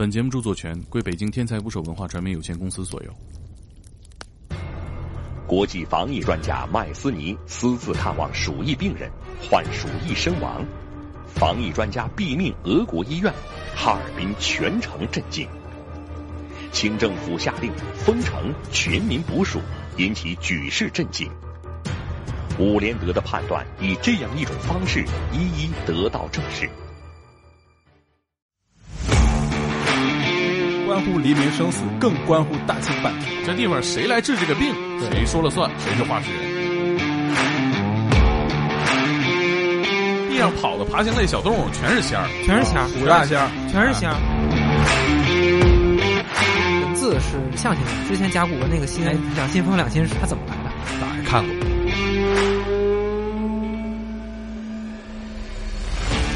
本节目著作权归北京天才捕手文化传媒有限公司所有。国际防疫专家麦斯尼私自看望鼠疫病人，患鼠疫身亡。防疫专家毙命俄国医院，哈尔滨全城震惊。清政府下令封城、全民捕鼠，引起举世震惊。伍连德的判断以这样一种方式一一得到证实。关乎黎民生死，更关乎大清半天。这地方谁来治这个病，谁说了算，谁是话事人。地上跑的爬行类小动物全是仙儿，全是仙儿，五大仙儿，全是仙儿。文字是象形的，之前甲骨文那个心两心风两心是它怎么来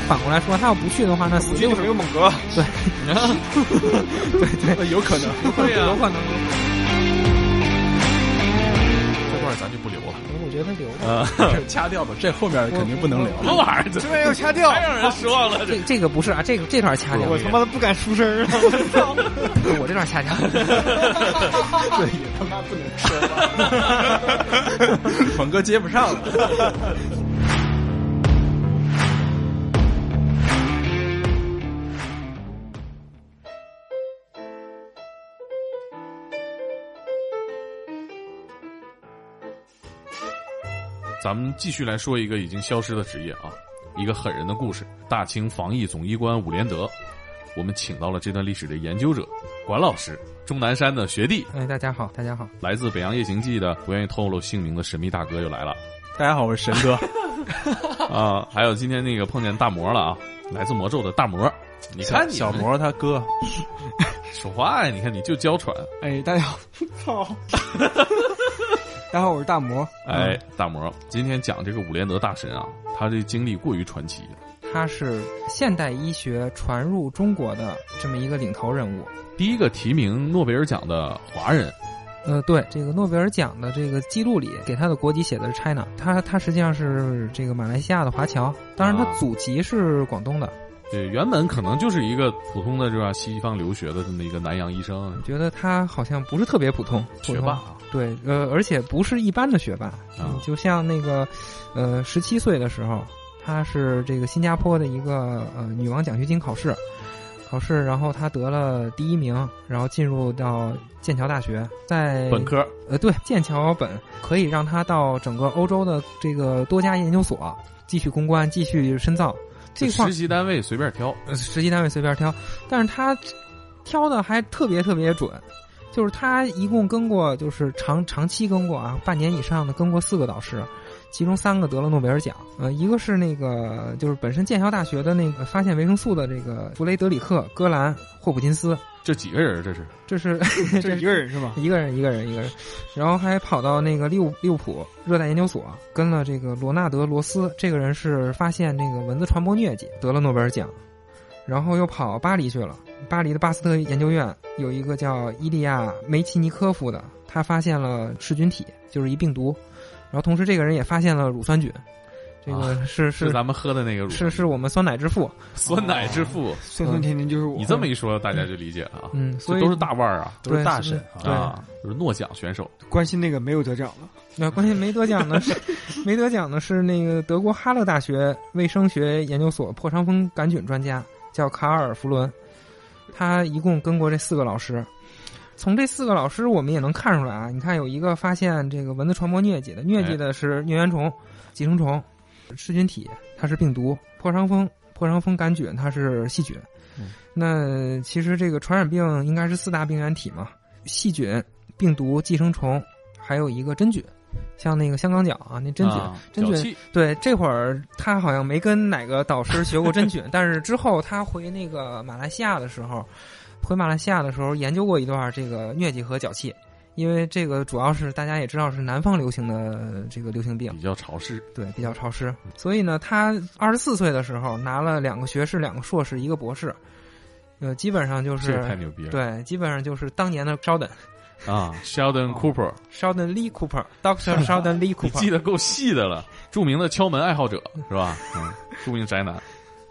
反过来说，他要不去的话，那死就是没有猛哥。对，对对，有可能，对呀，有可能。这段咱就不留了，我觉得留啊，掐掉吧，这后面肯定不能留。什么玩意儿？这边要掐掉，太让人失望了。这这个不是啊，这个这段掐掉。我他妈的不敢出声啊！我操！我这段掐掉。这也他妈不能说。猛哥接不上了。咱们继续来说一个已经消失的职业啊，一个狠人的故事——大清防疫总医官伍连德。我们请到了这段历史的研究者管老师，钟南山的学弟。哎，大家好，大家好。来自《北洋夜行记》的不愿意透露姓名的神秘大哥又来了。大家好，我是神哥。啊，还有今天那个碰见大魔了啊，来自魔咒的大魔。你看小魔他哥说话呀，你看你就娇喘。哎，大家好，操。大家好，我是大魔。哎，大魔，今天讲这个伍连德大神啊，他这经历过于传奇。他是现代医学传入中国的这么一个领头人物，第一个提名诺贝尔奖的华人。呃，对，这个诺贝尔奖的这个记录里给他的国籍写的是 China，他他实际上是这个马来西亚的华侨，当然他祖籍是广东的。对，原本可能就是一个普通的，是吧？西方留学的这么一个南洋医生。觉得他好像不是特别普通，学霸。啊对，呃，而且不是一般的学霸，就像那个，呃，十七岁的时候，他是这个新加坡的一个呃女王奖学金考试，考试，然后他得了第一名，然后进入到剑桥大学，在本科，呃，对，剑桥本可以让他到整个欧洲的这个多家研究所继续攻关，继续深造。这块实习单位随便挑，实习单位随便挑，但是他挑的还特别特别准。就是他一共跟过，就是长长期跟过啊，半年以上的跟过四个导师，其中三个得了诺贝尔奖。呃，一个是那个就是本身剑桥大学的那个发现维生素的这个弗雷德里克·戈兰·霍普金斯。这几个人？这是？这是这一个人是吧？一个人，一个人，一个人。然后还跑到那个利物利物浦热带研究所，跟了这个罗纳德·罗斯。这个人是发现那个蚊子传播疟疾，得了诺贝尔奖。然后又跑巴黎去了。巴黎的巴斯特研究院有一个叫伊利亚梅奇尼科夫的，他发现了噬菌体，就是一病毒。然后同时这个人也发现了乳酸菌，这个是是咱们喝的那个乳，是是我们酸奶之父，酸奶之父，酸酸甜甜就是我。你这么一说，大家就理解了啊。嗯，所以都是大腕儿啊，都是大神啊，就是诺奖选手。关心那个没有得奖的，那关心没得奖的是没得奖的是那个德国哈勒大学卫生学研究所破伤风杆菌专家，叫卡尔弗伦。他一共跟过这四个老师，从这四个老师我们也能看出来啊。你看有一个发现这个蚊子传播疟疾的，疟疾的是疟原虫、寄生虫，噬菌体它是病毒，破伤风破伤风杆菌它是细菌。那其实这个传染病应该是四大病原体嘛，细菌、病毒、寄生虫，还有一个真菌。像那个香港脚啊，那真菌，真菌，对，这会儿他好像没跟哪个导师学过真菌，但是之后他回那个马来西亚的时候，回马来西亚的时候研究过一段这个疟疾和脚气，因为这个主要是大家也知道是南方流行的这个流行病，比较潮湿，对，比较潮湿，所以呢，他二十四岁的时候拿了两个学士、两个硕士、一个博士，呃，基本上就是太牛逼了，对，基本上就是当年的稍等。啊，Sheldon Cooper，Sheldon Lee Cooper，Doctor Sheldon Lee Cooper，记得够细的了。著名的敲门爱好者 是吧？嗯，著名宅男。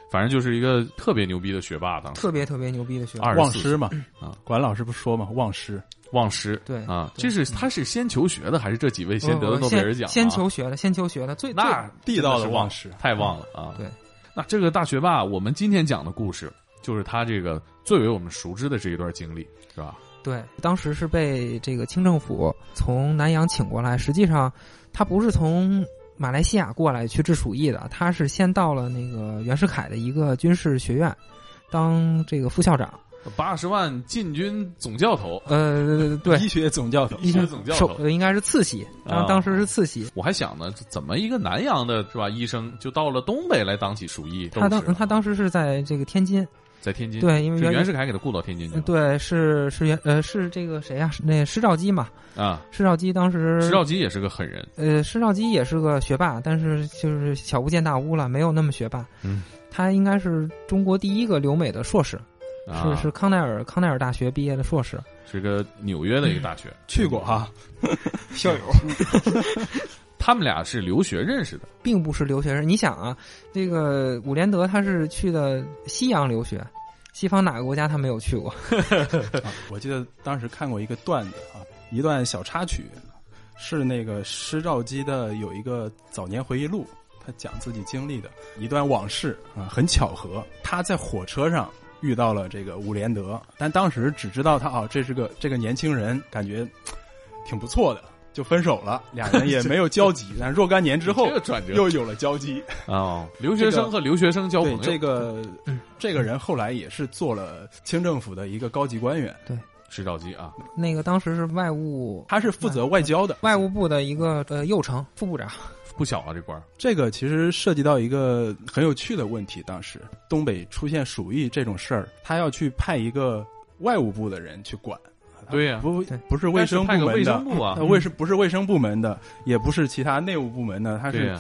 反正就是一个特别牛逼的学霸，当时特别特别牛逼的学霸。忘师嘛啊，管老师不说嘛，忘师。忘师对啊，这是他是先求学的，还是这几位先得的呃诺贝尔奖啊？先先求学的，先求学的，最那地道的忘师太忘了啊！对，那这个大学霸，我们今天讲的故事，就是他这个最为我们熟知的这一段经历，是吧？对，当时是被这个清政府从南洋请过来，实际上他不是从马来西亚过来去治鼠疫的，他是先到了那个袁世凯的一个军事学院当这个副校长。八十万禁军总教头，呃，对，医学总教头，医学总教头。应该是次席，当啊当时是次席。我还想呢，怎么一个南洋的是吧医生就到了东北来当起鼠疫他？当他当时是在这个天津，在天津，对，因为袁袁世凯给他雇到天津去了。对是是袁呃是这个谁呀、是那施肇基嘛，啊，施肇基当时施肇基也是个狠人，呃，施肇基也是个学霸，但是就是小巫见大巫了，没有那么学霸。嗯，他应该是中国第一个留美的硕士，啊是是康奈尔康奈尔大学毕业的硕士。是个纽约的一个大学，去过哈，校友，他们俩是留学认识的。并不是留学生。你想啊，这个伍连德他是去的西洋留学，西方哪个国家他没有去过？啊我记得当时看过一个段子啊，一段小插曲，是那个施肇基的有一个早年回忆录，他讲自己经历的一段往事啊，很巧合，他在火车上遇到了这个伍连德，但当时只知道他啊，这是个这个年轻人，感觉挺不错的，就分手了，俩人也没有交集，但若干年之后 又有了交集。哦，留学生和留学生交朋友，对这个嗯这个人后来也是做了清政府的一个高级官员，对。石兆基啊，那个当时是外务他是负责外交的。外务部的一个呃右丞副部长。不小啊这官儿这个其实涉及到一个很有趣的问题。当时东北出现鼠疫这种事儿，他要去派一个外务部的人去管。对呀不不是卫生部但是派个卫门的生，部啊呃，卫生不是卫生部门的，也不是其他内务部门的，他是，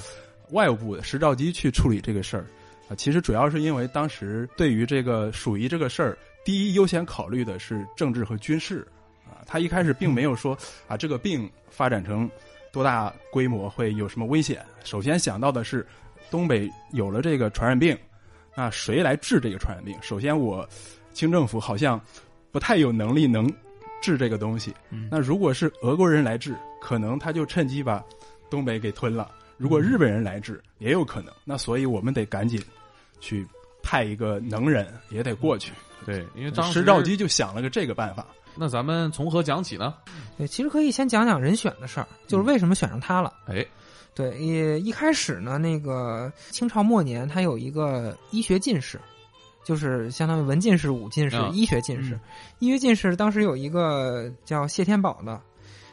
外务部的石兆基去处理这个事儿。啊，其实主要是因为当时对于这个鼠疫这个事儿，第一优先考虑的是政治和军事。啊，他一开始并没有说啊这个病发展成多大规模会有什么危险。首先想到的是，东北有了这个传染病，那谁来治这个传染病？首先我清政府好像不太有能力能治这个东西。嗯那如果是俄国人来治，可能他就趁机把东北给吞了。如果日本人来治，也有可能。那所以我们得赶紧去派一个能人，也得过去。对，因为当时石兆基就想了个这个办法。那咱们从何讲起呢？对，其实可以先讲讲人选的事儿，就是为什么选上他了。哎，对，也一开始呢，那个清朝末年，他有一个医学进士，就是相当于文进士、武进士、啊医学进士。医学进士当时有一个叫谢天宝的，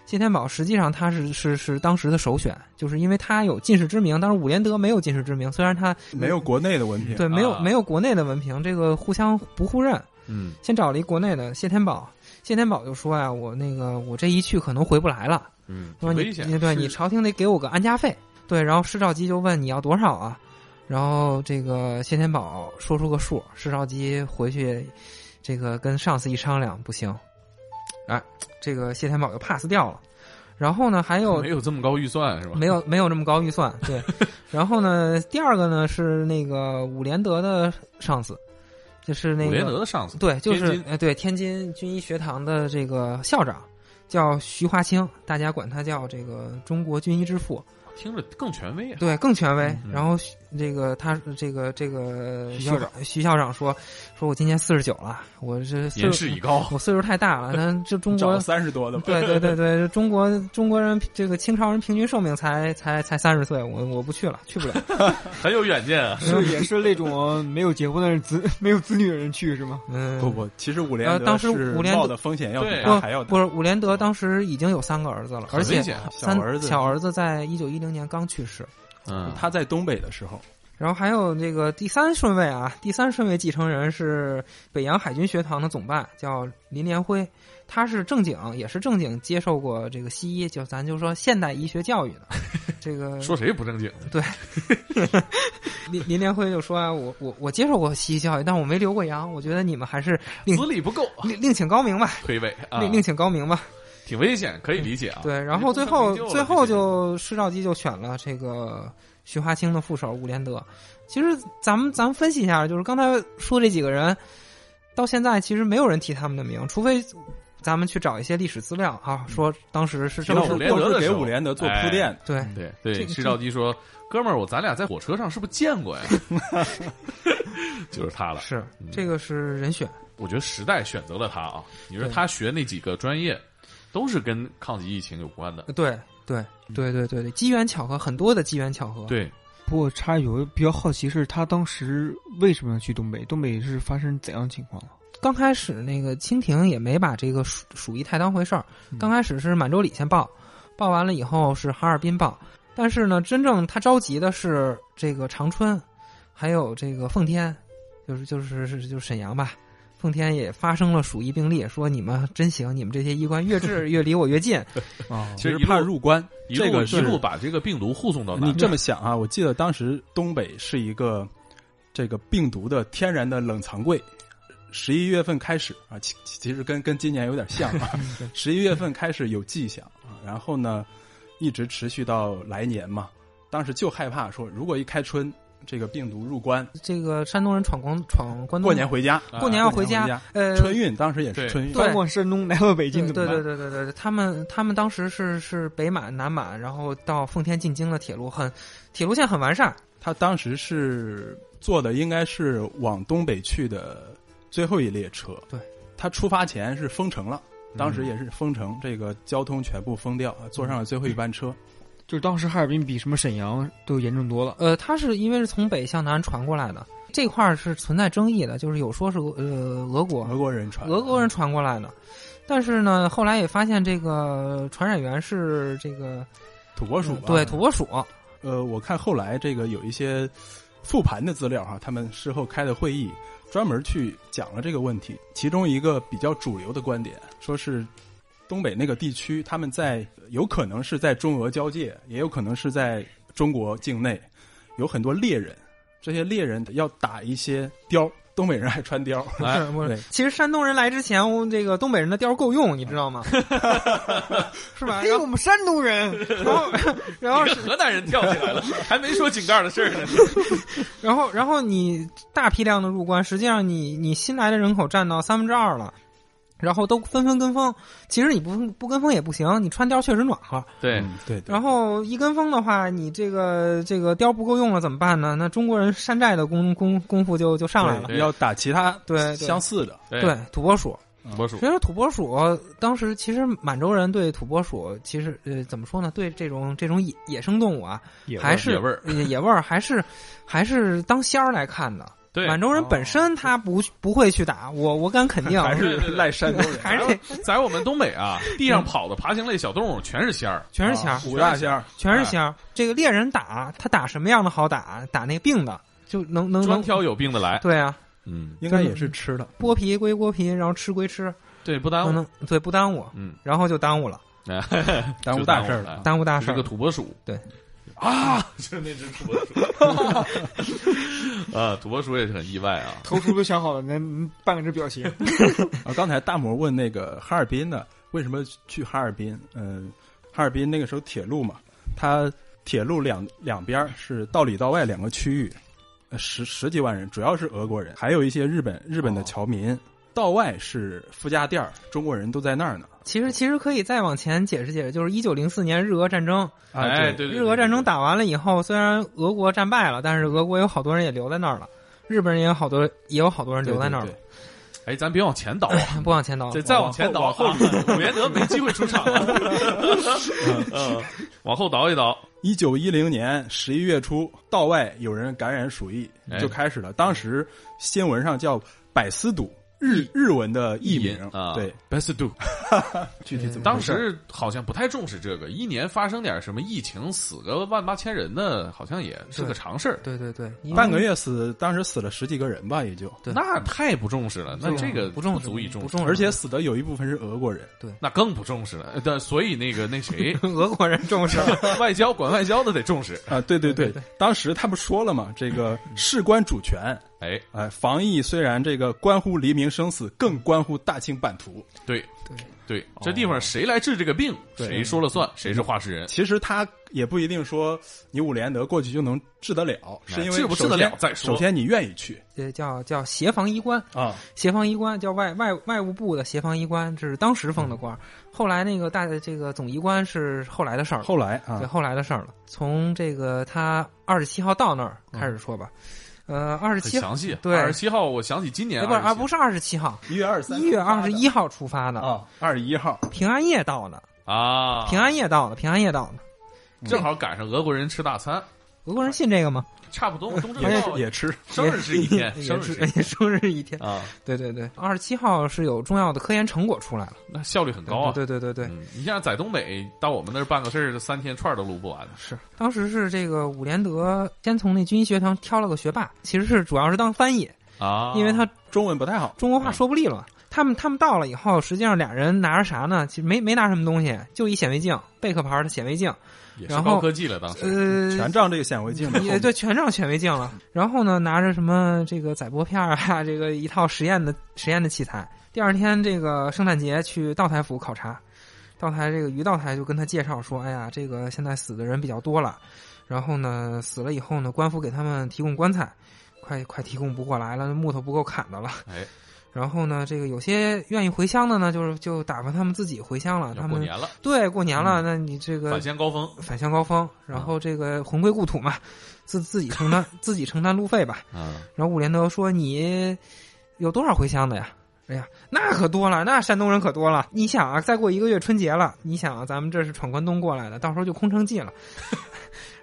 谢天宝实际上他是是是当时的首选，就是因为他有进士之名。当时伍连德没有进士之名，虽然他没有国内的文凭，对没有啊没有国内的文凭，这个互相不互认。嗯，先找了一国内的谢天宝，谢天宝就说呀、我那个我这一去可能回不来了。嗯，说你对你朝廷得给我个安家费。对，然后施肇基就问你要多少啊？然后这个谢天宝说出个数，施肇基回去这个跟上司一商量，不行，哎，这个谢天宝就 pass 掉了。然后呢，还有没有这么高预算是吧？没有没有这么高预算，对。然后呢，第二个呢是那个伍连德的上司，就是那个伍连德的上司，对，就是呃，对天津军医学堂的这个校长叫徐华清，大家管他叫这个中国军医之父，听着更权威啊。对，更权威。嗯然后这个他这个这个徐校长徐校长说，说我今年四十九了，我是岁数年事已高，我岁数太大了，那 这中国。三十多的吧。对对对对，中国中国人这个清朝人平均寿命才才才三十岁，我我不去了，去不了。很有远见啊。是也是那种没有结婚的人子没有子女的人去是吗？嗯，不不，其实伍连德呃当时是伍连德冒的风险要比对他还要大。不是伍连德当时已经有三个儿子了，而且三小儿子小儿子在一九一零年刚去世。嗯，他在东北的时候，然后还有这个第三顺位啊，第三顺位继承人是北洋海军学堂的总办，叫林连辉，他是正经，也是正经接受过这个西医，就咱就说现代医学教育的。这个说谁不正经？对 林林连辉就说啊，我我我接受过西医教育，但我没留过洋，我觉得你们还是另资历不够，另另请高明吧，推诿啊，另另请高明吧。挺危险，可以理解啊。对，然后最后最后就施肇基就选了这个徐华清的副手伍连德。其实咱们咱们分析一下，就是刚才说这几个人，到现在其实没有人提他们的名，除非咱们去找一些历史资料啊，说当时是这么都是提到伍连德给伍连德做铺垫，对。对对，这个施兆基说：“哥们儿，我咱俩在火车上是不是见过呀？” 就是他了。是嗯这个是人选，我觉得时代选择了他啊。你说他学那几个专业，都是跟抗击疫情有关的。对对对对对对，机缘巧合，很多的机缘巧合。对，不过插一句，我比较好奇是他当时为什么要去东北？东北是发生怎样的情况了？刚开始那个清廷也没把这个鼠鼠疫太当回事儿，嗯刚开始是满洲里先报，报完了以后是哈尔滨报，但是呢，真正他着急的是这个长春，还有这个奉天，就是就是是就是沈阳吧。奉天也发生了鼠疫病例，说你们真行，你们这些医官越治越离我越近。啊，其实怕入关，一路一这个一路把这个病毒护送到南你。这么想啊，我记得当时东北是一个这个病毒的天然的冷藏柜。十一月份开始啊，其其实跟跟今年有点像啊。十一月份开始有迹象啊，然后呢，一直持续到来年嘛。当时就害怕说，如果一开春，这个病毒入关，这个山东人闯关闯关东，过年回家，啊过年要回家呃，春运当时也是春运，对翻过山东来到北京对对？对对对对，他们他们当时是是北满南满，然后到奉天进京的铁路很，铁路线很完善。他当时是坐的应该是往东北去的最后一列车。对，他出发前是封城了，当嗯时也是封城，这个交通全部封掉，坐上了最后一班车。就是当时哈尔滨比什么沈阳都严重多了。呃，它是因为是从北向南传过来的，这块儿是存在争议的，就是有说是俄呃俄国俄国人传，俄国人传过来的，但是呢，后来也发现这个传染源是这个土拨鼠吧，对土拨鼠，呃，我看后来这个有一些复盘的资料哈，他们事后开的会议，专门去讲了这个问题。其中一个比较主流的观点，说是东北那个地区，他们在有可能是在中俄交界，也有可能是在中国境内，有很多猎人，这些猎人要打一些貂，东北人爱穿貂，哎是不是对？其实山东人来之前，我这个东北人的貂够用，你知道吗？是吧？因为我们山东人，然后然后河南人跳起来了，还没说井盖的事儿呢。然后，然后你大批量的入关，实际上你你新来的人口占到三分之二了，然后都纷纷跟风。其实你不不跟风也不行，你穿貂确实暖和。对，嗯对对然后一跟风的话，你这个这个貂不够用了怎么办呢？那中国人山寨的功功功夫就就上来了。对要打其他对对相似的，对对，土拨鼠。土拨鼠其实土拨鼠当时其实满洲人对土拨鼠其实呃怎么说呢？对这种这种野野生动物啊，还是野味儿呃野味儿，还是还是当仙儿来看的。对，满洲人本身他不不会去打，我我敢肯定，还是 赖山东人，还是在我们东北啊，地上跑的爬行类小动物全是仙儿，全是仙儿，五大仙儿，全是仙儿。这个猎人打他打什么样的好打？打那病的就能能能专挑有病的来。对啊，嗯，应该也是吃的。剥皮归剥皮，然后吃归吃，对，不耽误。对不耽误，嗯，然后就耽误了，耽误大事儿了。耽误大事儿是个。土拨鼠。对。啊，就是那只土拨鼠。啊，土拨鼠也是很意外啊。头出都想好了，那半个这表情。啊，刚才大魔问那个哈尔滨的，为什么去哈尔滨？嗯、哈尔滨那个时候铁路嘛，它铁路两两边是道里道外两个区域，呃十十几万人，主要是俄国人，还有一些日本日本的侨民。道外是夫家店儿，中国人都在那儿呢。其实其实可以再往前解释解释，就是一九零四年日俄战争，啊，哎，对，对对，日俄战争打完了以后，虽然俄国战败了，但是俄国有好多人也留在那儿了，日本人也有好多也有好多人留在那儿了对。哎，咱别往前倒啊，不往前倒，再再往前倒，往后啊伍连德没机会出场了。嗯，往后倒一倒。一九一零年十一月初，道外有人感染鼠疫哎，就开始了。当时新闻上叫百思堵，日日文的译名啊，对，，best do。具体怎么当时好像不太重视这个，一年发生点什么疫情，死个万八千人的，好像也是个常事儿。对对对，半个月死，当时死了十几个人吧，也就，对。那太不重视了，那这个不重视足以重而且死的有一部分是俄国人。对。那更不重视了。但，所以那个那谁，俄国人重视。外交管外交的得重视。啊，对对。对对对，当时他不说了嘛，这个事关主权，哎，哎，防疫虽然这个关乎黎明生死，更关乎大清版图。对对。对，这地方谁来治这个病，对。谁说了算，谁是话事人。其实他也不一定说你伍连德过去就能治得了，是因为治不治得了再说。首先你愿意去。这叫叫协防医官，啊，协防医官叫外外外务部的协防医官，这是当时封的官。儿。后来那个大这个总医官是后来的事儿，后来啊。对啊，后来的事儿了。从这个他二十七号到那儿开始说吧，呃，二十七详细。对二十七号，我想起今年哎不是啊，不是是二十七号，一月二十三，一月二十一号出发的，啊，二十一号，平安夜到的，啊，平安夜到的，平安夜到的。正好赶上俄国人吃大餐，俄国人信这个吗？差不多。东正也也吃，生日是一天，生日是一也生日一天。啊，对对对，二十七号是有重要的科研成果出来了，那效率很高啊。对对对对对，嗯，你像在东北到我们那儿办个事儿，这三天串儿都录不完。是当时是这个伍连德先从那军医学堂挑了个学霸，其实是主要是当翻译，啊，因为他中文不太好，中国话说不利落。他们他们到了以后，实际上俩人拿着啥呢？其实没没拿什么东西，就一显微镜，贝壳牌的显微镜，也是然后高科技了，当时呃，全仗这个显微镜也对，全仗显微镜了。然后呢，拿着什么这个载玻片儿啊，这个一套实验的实验的器材。第二天这个圣诞节去道台府考察，道台这个于道台就跟他介绍说：“哎呀，这个现在死的人比较多了，然后呢，死了以后呢，官府给他们提供棺材，快快提供不过来了，木头不够砍的了。哎，然后呢，这个有些愿意回乡的呢，就是就打发他们自己回乡了。他们过年了，对过年了，那你这个返乡高峰，返乡高峰，然后这个魂归故土嘛，自自己承担 自己承担路费吧。嗯，然后伍连德说：“你有多少回乡的呀？”哎呀，那可多了，那山东人可多了。你想啊，再过一个月春节了，你想啊，咱们这是闯关东过来的，到时候就空城计了。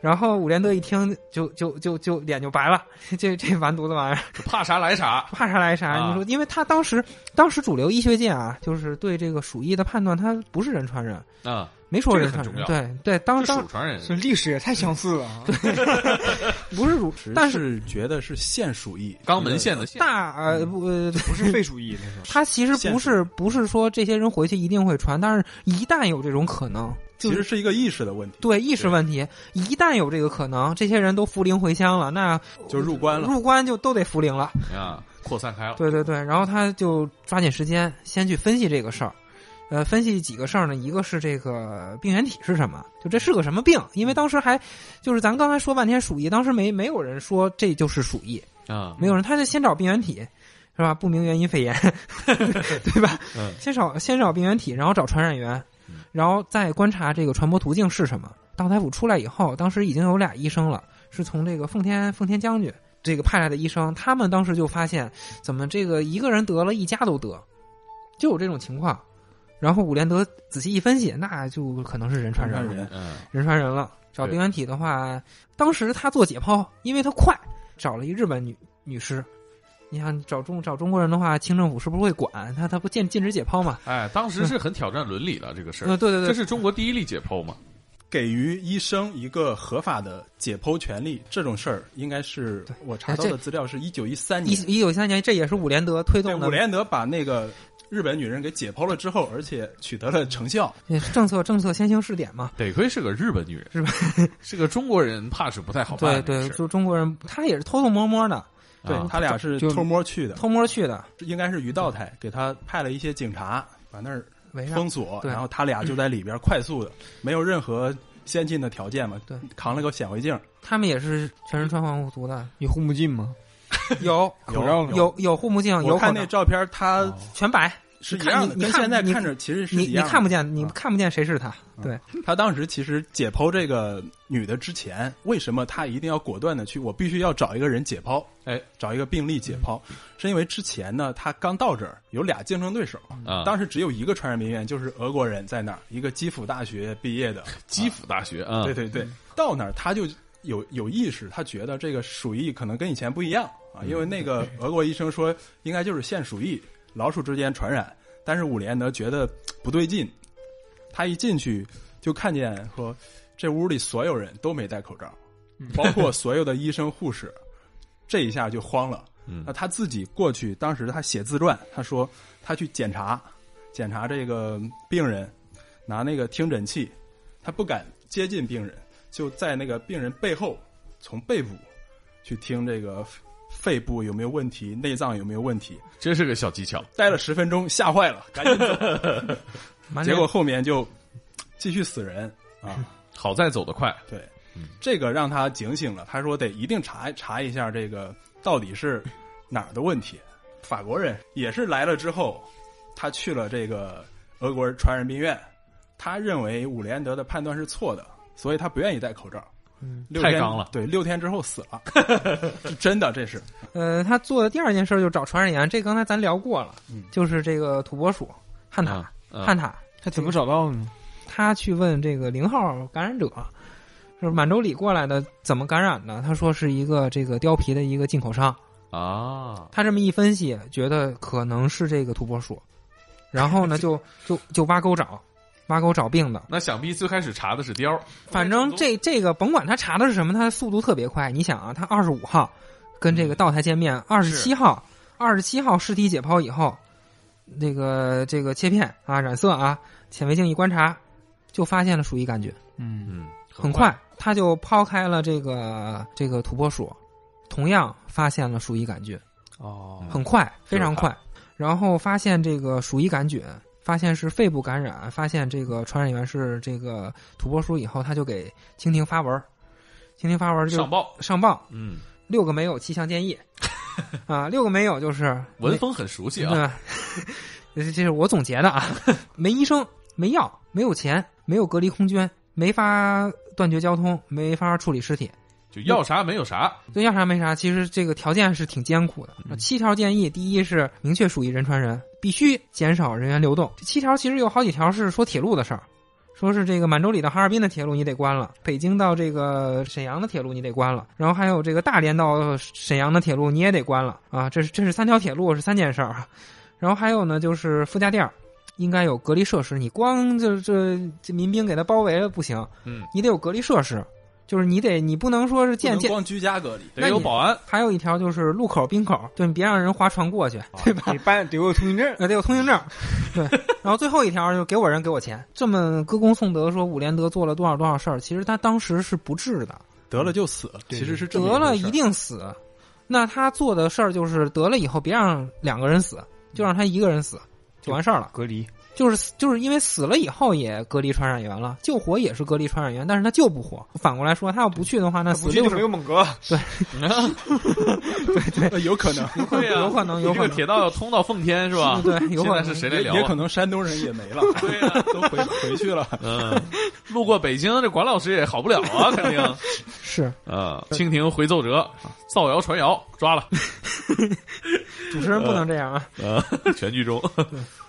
然后伍连德一听，就就就就脸就白了，这这完犊子玩意儿，怕啥来啥。怕啥来啥。啊你说，因为他当时当时主流医学界啊，就是对这个鼠疫的判断，他不是人传人，啊，没说人传人。很重要对对，当当这蜀传人这历史也太相似了啊！不是乳，只但是是觉得是腺鼠疫，肛门腺的腺，大呃不呃，不是肺鼠疫那时候，他其实不是不是说这些人回去一定会传，但是一旦有这种可能，就其实是一个意识的问题，对意识问题，一旦有这个可能，这些人都扶灵回乡了，那就入关了。入关就都得扶灵了。啊，扩散开了。对对对，然后他就抓紧时间先去分析这个事儿。呃，分析几个事儿呢？一个是这个病原体是什么，就这是个什么病？因为当时还就是咱刚才说半天鼠疫，当时没没有人说这就是鼠疫，啊，没有人，他就先找病原体，是吧？不明原因肺炎，对吧？嗯先找先找病原体，然后找传染源，然后再观察这个传播途径是什么。道台府出来以后，当时已经有俩医生了，是从这个奉天奉天将军这个派来的医生，他们当时就发现，怎么这个一个人得了，一家都得，就有这种情况。然后伍连德仔细一分析，那就可能是人传人了，人嗯，人传人了。找病原体的话，当时他做解剖，因为他快，找了一日本女女尸。你想找中找中国人的话，清政府是不是会管他？他不禁禁止解剖嘛？哎，当时是很挑战伦理的这个事儿，呃，对对对，这是中国第一例解剖嘛？给予医生一个合法的解剖权利，这种事儿应该是我查到的资料是一九一三一年，一九三年，这也是伍连德推动的伍连德把那个日本女人给解剖了之后，而且取得了成效。也是政策政策先行试点嘛。得亏是个日本女人，是吧？是个中国人，怕是不太好办对对。就中国人，他也是偷偷摸摸的，对啊他俩是偷摸去的，偷摸去的，应该是于道台给他派了一些警察把那儿围上封锁，然后他俩就在里边快速的，没有任何先进的条件嘛，对，扛了个显微镜，他们也是全身穿防护服的，有护目镜吗？有有？有有护目镜，有我看那照片，他哦全白，是一样的，你看跟现在看着其实是你你一样的。看不见，你啊看不见谁是他。对，他当时其实解剖这个女的之前，为什么他一定要果断的去？我必须要找一个人解剖，哎，找一个病例解剖，是因为之前呢，他刚到这儿有俩竞争对手，啊，当时只有一个传染病院，就是俄国人在那儿，一个基辅大学毕业的，基辅大学啊，对对对，到那儿他就有有意识，他觉得这个鼠疫可能跟以前不一样啊，因为那个俄国医生说应该就是腺鼠疫，老鼠之间传染，但是伍连德觉得不对劲，他一进去就看见说这屋里所有人都没戴口罩，包括所有的医生护士，这一下就慌了。嗯那他自己过去，当时他写自传，他说他去检查，检查这个病人，拿那个听诊器，他不敢接近病人，就在那个病人背后，从背部去听这个肺部有没有问题，内脏有没有问题。这是个小技巧。待了十分钟，吓坏了，赶紧走。结果后面就继续死人啊。好在走得快，对嗯，这个让他警醒了。他说得一定查查一下这个到底是哪儿的问题。法国人也是来了之后，他去了这个俄国传染病院，他认为伍连德的判断是错的，所以他不愿意戴口罩。嗯六天太刚了对，六天之后死了，是 真的，这是呃，他做的第二件事就是找传染源，这刚才咱聊过了，嗯就是这个土拨鼠汉塔，啊啊汉塔，他怎么找到的呢？他去问这个零号感染者，就是满洲里过来的，怎么感染的？他说是一个这个貂皮的一个进口商。啊，他这么一分析，觉得可能是这个土拨鼠，然后呢，就就就挖沟找，挖沟找病的。那想必最开始查的是貂儿，反正这这个甭管他查的是什么，他的速度特别快。你想啊，他二十五号跟这个道台见面，二十七号二十七号尸体解剖以后，这个这个切片啊染色啊，显微镜一观察，就发现了鼠疫杆菌。嗯，嗯，很快，他就抛开了这个这个土拨鼠，同样发现了鼠疫杆菌，哦，很快，非常快。然后发现这个鼠疫杆菌，发现是肺部感染，发现这个传染源是这个土拨鼠以后，他就给蜻蜓发文儿，清廷发文儿就上报，上报嗯，六个没有七项建议 啊，六个没有就是文风很熟悉啊，对吧？这这是我总结的啊，没医生，没药，没有钱，没有隔离空间，没法断绝交通，没法处理尸体。就要啥没有啥，对，要啥没啥。其实这个条件是挺艰苦的。嗯七条建议，第一是明确属于人传人，必须减少人员流动。这七条其实有好几条是说铁路的事儿，说是这个满洲里到哈尔滨的铁路你得关了，北京到这个沈阳的铁路你得关了，然后还有这个大连到沈阳的铁路你也得关了啊。这是这是三条铁路是三件事儿啊。然后还有呢，就是附加店儿应该有隔离设施，你光就这这民兵给他包围了不行，嗯，你得有隔离设施，就是你得你不能说是见见。光居家隔离。得有保安，还有一条就是路口滨口，对，你别让人划船过去，对吧？你办得有通行证。呃，得有通行证，对。然后最后一条就是给我人给我钱，这么歌功颂德说伍连德做了多少多少事儿，其实他当时是不治的，得了就死，对其实是得了一定死。那他做的事儿就是得了以后别让两个人死，就让他一个人死，就完事儿了。隔离，就是就是因为死了以后也隔离传染源了，救活也是隔离传染源，但是他救不活。反过来说，他要不去的话，那死六十没有猛哥。对 有可能，有可能有可能你这个铁道要通到奉天是吧？对，有可能是谁来聊啊？也也可能山东人也没了，对呀，都回回去了。嗯，路过北京，这管老师也好不了啊，肯定是啊。蜻蜓回奏折，造谣传谣，抓了，主持人不能这样啊。啊，全剧终。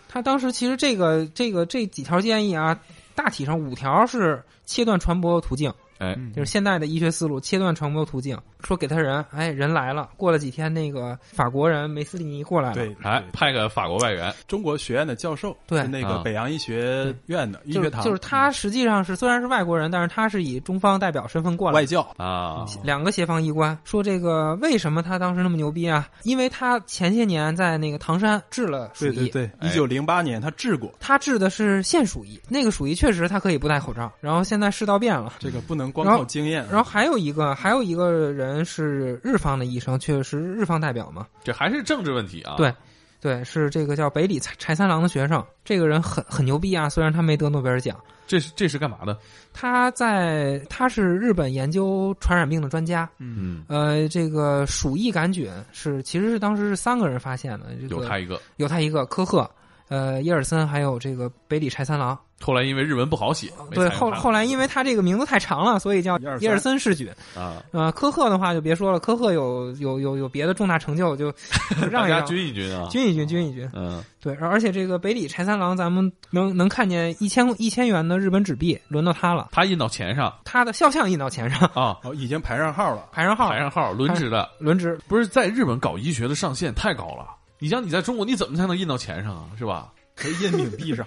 他当时其实这个这个这几条建议啊，大体上五条是切断传播途径，哎，嗯就是现代的医学思路，切断传播途径。说给他人，哎，人来了，过了几天，那个法国人梅斯利尼过来了，对，来，派个法国外援，中国学院的教授，对。是那个啊北洋医学院的医就是学堂，就是他实际上是虽然是外国人，但是他是以中方代表身份过来。外教，啊，两个协防医官说：“这个为什么他当时那么牛逼啊？因为他前些年在那个唐山治了鼠疫，对对对，哎。一九零八年他治过，他治的是现鼠疫，那个鼠疫确实他可以不戴口罩。然后现在世道变了，这个不能光靠经验。然后还有一个还有一个人是日方的医生，确实是日方代表嘛。这还是政治问题啊。对对，是这个叫北里柴柴三郎的学生，这个人很很牛逼啊，虽然他没得诺贝尔奖。这是这是干嘛的？他在他是日本研究传染病的专家，嗯，呃，这个鼠疫杆菌是其实是当时是三个人发现的，这个有他一个。有他一个科赫，呃，耶尔森还有这个北里柴三郎。后来因为日文不好写，对，后后来因为他这个名字太长了，所以叫耶尔森氏菌。啊，呃，科赫的话就别说了，科赫有有有有别的重大成就，就就 让一让。均一均啊。均一均，均一均。嗯，对，而而且这个北里柴三郎，咱们能能看见一千一千元的日本纸币，轮到他了，他印到钱上他的肖像印到钱上，啊，哦，已经排上号了。排上号，排上号，轮值的。轮值。不是在日本搞医学的上限太高了。你像你在中国，你怎么才能印到钱上啊？是吧？可以印冥币上，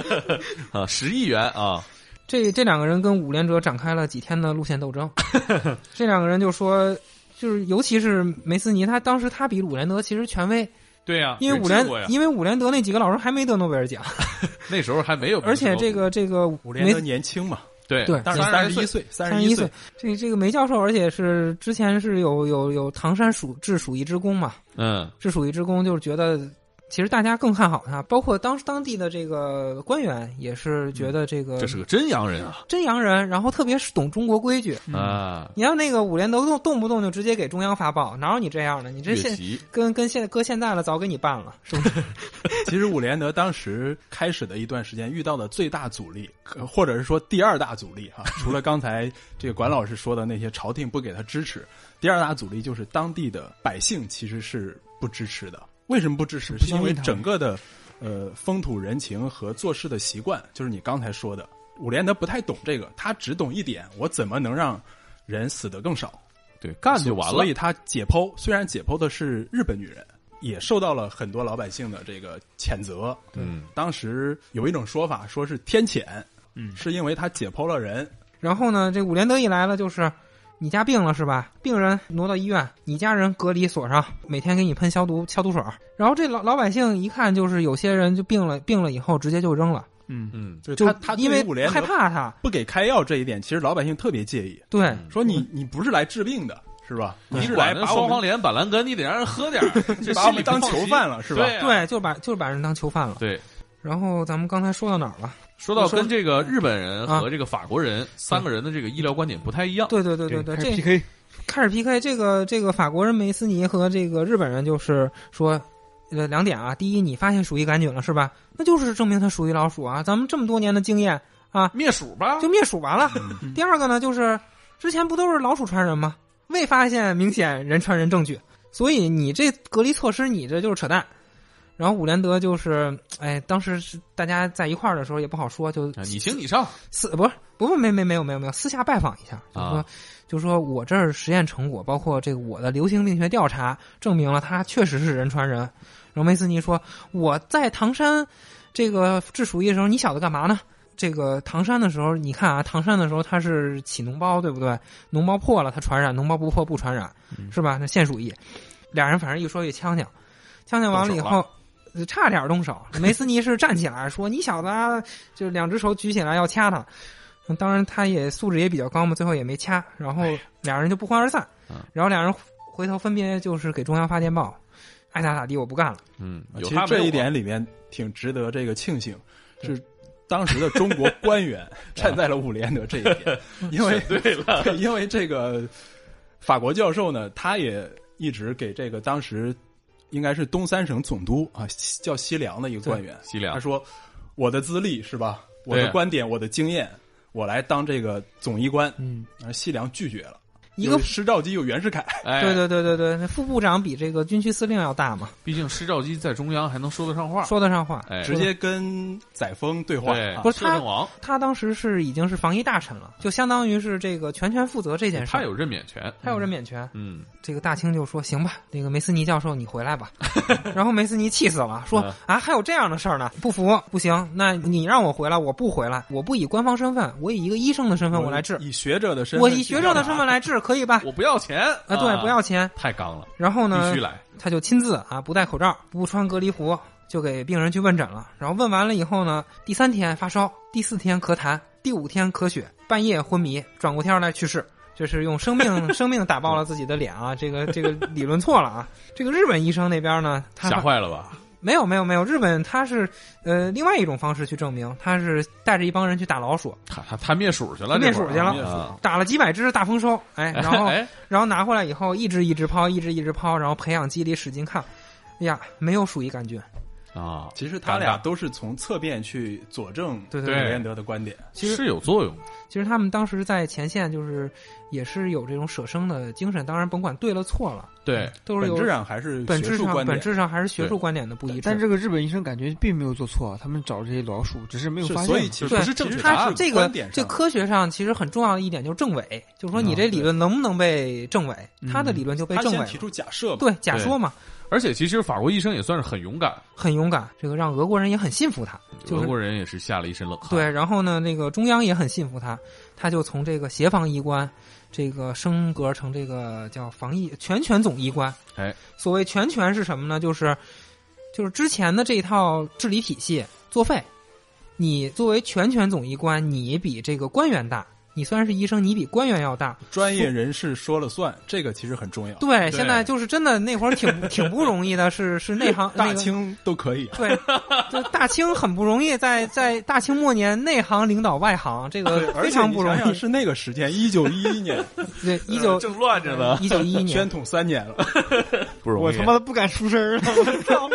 啊，十亿元啊，这这两个人跟伍连哲展开了几天的路线斗争。这两个人就说，就是尤其是梅斯尼，他当时他比伍连德其实权威，对呀、因为伍连因为伍连德那几个老师还没得诺贝尔奖，那时候还没有，而且这个这个梅伍连德年轻嘛，对对当时三十一岁，三十一三十一岁，这这个梅教授，而且是之前是有有有唐山蜀治蜀夷之功嘛，嗯，治蜀夷之功，就是觉得其实大家更看好他，包括当当地的这个官员也是觉得这个这是个真洋人啊真洋人，然后特别是懂中国规矩。啊！你像那个伍连德动动不动就直接给中央发报，哪有你这样的？你这现跟跟现搁现在了，早给你办了，是不是？其实伍连德当时开始的一段时间遇到的最大阻力，或者是说第二大阻力哈、除了刚才这个管老师说的那些朝廷不给他支持，第二大阻力就是当地的百姓其实是不支持的。为什么不支持？是因为整个的呃风土人情和做事的习惯，就是你刚才说的，伍连德不太懂这个，他只懂一点，我怎么能让人死得更少。对，干就完了。所以他解剖，虽然解剖的是日本女人，也受到了很多老百姓的这个谴责。嗯，当时有一种说法，说是天谴，嗯是因为他解剖了人，然后呢，这伍连德一来了，就是你家病了是吧？病人挪到医院，你家人隔离锁上，每天给你喷消毒消毒水儿。然后这老老百姓一看，就是有些人就病了，病了以后直接就扔了，嗯，嗯，就就是他他因为害怕他。不给开药这一点，其实老百姓特别介意，对，嗯说你你不是来治病的，是吧？你是来把我们连板蓝根，你得让人喝点儿，这把我们当囚犯了，是吧？对啊对，就把就是把人当囚犯了。对。然后咱们刚才说到哪儿了？说到跟这个日本人啊和这个法国人三个人的这个医疗观点不太一样，对对对对对，开始这 PK，开始 PK 这个这个法国人梅斯尼和这个日本人就是说，呃两点啊，第一，你发现鼠疫杆菌了是吧？那就是证明它属于老鼠啊，咱们这么多年的经验啊，灭鼠吧，就灭鼠完了。嗯第二个呢，就是之前不都是老鼠传人吗？未发现明显人传人证据，所以你这隔离措施你这就是扯淡。然后伍连德就是，哎，当时是大家在一块儿的时候也不好说，就啊你行你上，私不是不不没没没有没有没有私下拜访一下，就是说、啊就是说我这儿实验成果，包括这个我的流行病学调查，证明了他确实是人传人。然后梅斯尼说我在唐山这个治鼠疫的时候，你小子干嘛呢？这个唐山的时候，你看啊，唐山的时候他是起脓包，对不对？脓包破了，它传染；脓包不破不传染，是吧？那现鼠疫，俩人反正一说一呛呛，呛呛完了以后，呃差点动手。梅斯尼是站起来说：“你小子啊，就两只手举起来要掐他。”嗯当然，他也素质也比较高嘛，最后也没掐。然后俩人就不欢而散嗯。然后俩人回头分别就是给中央发电报，爱咋咋地，我不干了。嗯，其实这一点里面挺值得这个庆幸，是当时的中国官员 站在了伍连德这一点，因为对了，因为这个法国教授呢，他也一直给这个当时应该是东三省总督啊，叫西凉的一个官员，西凉他说：“我的资历是吧？我的观点，我的经验，我来当这个总医官。嗯，”而西凉拒绝了。一个有施肇基有袁世凯，哎，对对对对对，那副部长比这个军区司令要大嘛，毕竟施肇基在中央还能说得上话，说得上话。哎，直接跟载沣对话。对，啊不是他摄政王，他当时是已经是防疫大臣了，就相当于是这个全权负责这件事。他有任免权，他有任免权。嗯，这个大清就说：“行吧，那个梅斯尼教授你回来吧。”然后梅斯尼气死了，说嗯：“啊，还有这样的事儿呢？不服不行，那你让我回来，我不回来，我不以官方身份，我以一个医生的身份我来治，以学者的身份，我以学者的身份来治，可以吧？我不要钱啊，对，不要钱。太刚了，然后呢必须，来，他就亲自啊，不戴口罩，不穿隔离服，就给病人去问诊了。然后问完了以后呢，第三天发烧，第四天咳痰，第五天咳血，半夜昏迷，转过天来去世。就是用生命 生命打爆了自己的脸啊！这个这个理论错了啊！这个日本医生那边呢，他吓坏了吧？没有没有没有，日本他是呃另外一种方式去证明，他是带着一帮人去打老鼠，他他他灭鼠去了，灭鼠去了啊。打了几百只大丰收，哎，然后哎，然后拿回来以后，一只一只抛，一只一只抛，然后培养基里使劲看，哎呀，没有鼠疫杆菌。啊，其实他俩都是从侧面去佐证对对对连德的观点。其实是有作用的，其实他们当时在前线，就是也是有这种舍生的精神。当然，甭管对了错了，对，都是有本质上还是本质上学术观点本质上还是学术观点的不一致。但这个日本医生感觉并没有做错，他们找这些老鼠只是没有发现。所以其实是正确其实答案是这个这科学上其实很重要的一点就是证伪，就是说你这理论能不能被证伪，他的理论就被证伪。他先提出假设，对假说嘛，而且其实法国医生也算是很勇敢，很勇敢，这个让俄国人也很信服他。就是俄国人也是吓了一身冷汗，对，然后呢，那个中央也很信服他，他就从这个协防医官，这个升格成这个叫防疫全权总医官。哎，所谓全权是什么呢？就是就是之前的这一套治理体系作废，你作为全权总医官，你比这个官员大。你虽然是医生，你比官员要大。专业人士说了算，这个其实很重要。对，现在就是真的那会儿挺挺不容易的，是是内行 大清都可以。对，就大清很不容易，在在大清末年，内行领导外行，这个非常不容易。是那个时间，一九一一年，对，一九 正乱着呢，一九一一年，宣统三年了，不容易。我他妈的不敢出声了，我操，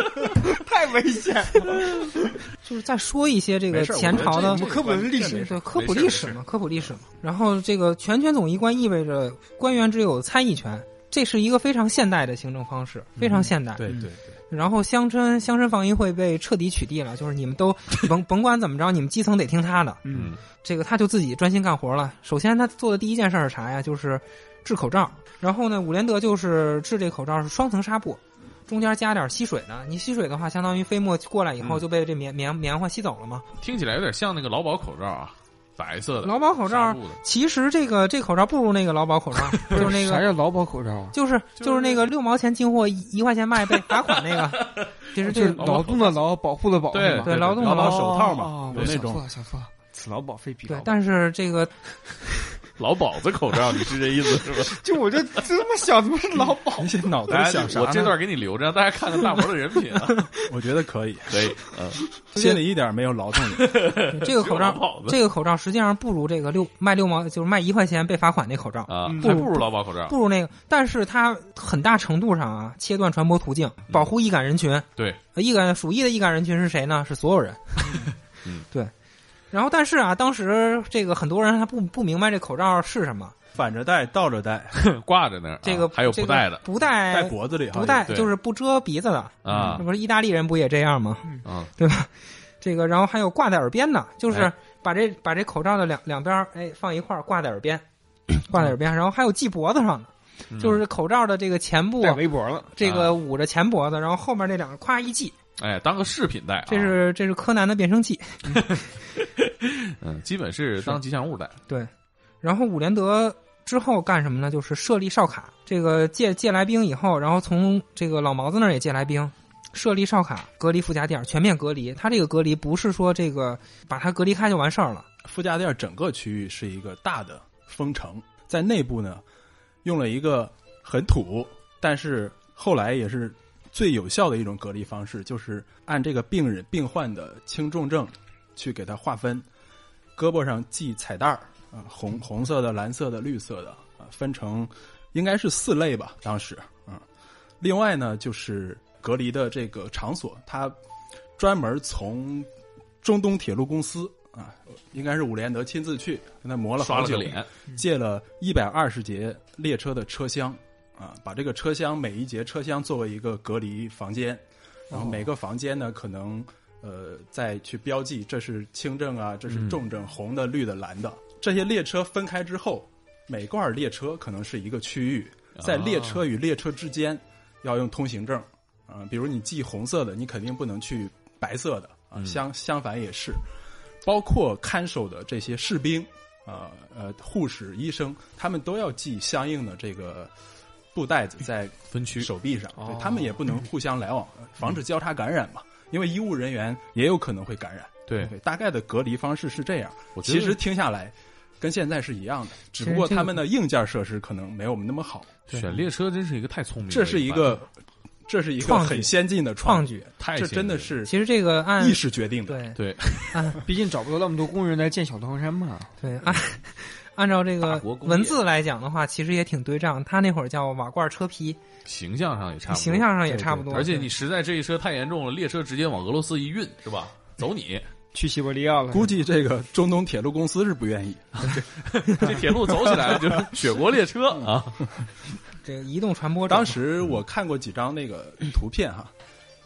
太危险了。就是再说一些这个前朝的科普历史，对科普历史嘛，科普历史嘛。然后这个全权总一官意味着官员只有参议权，这是一个非常现代的行政方式，非常现代。对对对。然后乡绅乡绅放映会被彻底取缔了，就是你们都 甭甭管怎么着，你们基层得听他的。嗯。这个他就自己专心干活了。首先他做的第一件事是啥呀？就是制口罩。然后呢，伍连德就是制这口罩是双层纱布。中间加点吸水的，你吸水的话，相当于飞沫过来以后就被这棉棉棉花吸走了嘛。听起来有点像那个劳保口罩啊，白色的。劳保口罩，其实这个这口罩不如那个劳保口罩，就是那个啥叫劳保口罩啊？就是就是那个六毛钱进货一块钱卖被罚款那个，其 实就是劳动的劳，保护的保，对对，劳动的劳手套嘛，有那种。想错了，想错了，此劳保费比对，但是这个。劳保的口罩，你是这意思是吧？就我就这么想，怎么是老鸨？你脑袋想啥？我这段给你留着，让大家看看大伯的人品啊。我觉得可以，可以，嗯，心里一点没有劳动力。这个口罩，这个口罩实际上不如这个六卖六毛，就是卖一块钱被罚款那口罩啊，还不如劳保口罩，不如那个。但是它很大程度上啊，切断传播途径，保护易感人群。对，易感鼠疫的易感人群是谁呢？是所有人。嗯，对。然后，但是啊，当时这个很多人他不不明白这口罩是什么，反着戴、倒着戴、挂着那儿。这个还有不戴的，不戴戴脖子里，不戴就是不遮鼻子的啊。那不是意大利人不也这样吗？嗯，对吧？这个，然后还有挂在耳边的，就是把这把这口罩的两两边哎放一块挂在耳边，挂在耳边，然后还有系脖子上的，就是口罩的这个前部围脖了，这个捂着前脖子，然后后面那两个咵一系。哎，当个饰品戴，这是这是柯南的变声器。嗯，基本是当吉祥物戴。对，然后伍连德之后干什么呢？就是设立哨卡，这个借借来兵以后，然后从这个老毛子那儿也借来兵，设立哨卡，隔离副驾垫，全面隔离。他这个隔离不是说这个把它隔离开就完事儿了。副驾垫整个区域是一个大的封城，在内部呢，用了一个很土，但是后来也是。最有效的一种隔离方式，就是按这个病人病患的轻重症，去给他划分，胳膊上系彩带儿啊，红红色的、蓝色的、绿色的啊，分成应该是四类吧，当时啊。另外呢，就是隔离的这个场所，他专门从中东铁路公司啊，应该是伍连德亲自去跟他磨了好久，借了一百二十节列车的车厢。啊，把这个车厢每一节车厢作为一个隔离房间，然后每个房间呢，可能呃再去标记这是轻症啊，这是重症，红的、绿的、蓝的。这些列车分开之后，每段列车可能是一个区域，在列车与列车之间要用通行证啊，比如你系红色的，你肯定不能去白色的啊，相相反也是，包括看守的这些士兵啊、呃护士、医生，他们都要系相应的这个。布袋子在分区手臂上，对他们也不能互相来往，防止交叉感染嘛。因为医务人员也有可能会感染。对，大概的隔离方式是这样。其实听下来，跟现在是一样的，只不过他们的硬件设施可能没有我们那么好。选列车真是一个太聪明，这是一个，这是一个很先进的创举，太这真的是。其实这个按意识决定的，对对，毕竟找不到那么多工人来建小唐山嘛。对按。按照这个文字来讲的话，其实也挺对仗。他那会儿叫瓦罐车皮，形象上也差，不多，形象上也差不多。而且你实在这一车太严重了，列车直接往俄罗斯一运，是吧？走你去西伯利亚了。估计这个中东铁路公司是不愿意，这铁路走起来就是雪国列车啊。这个移动传播，当时我看过几张那个图片哈，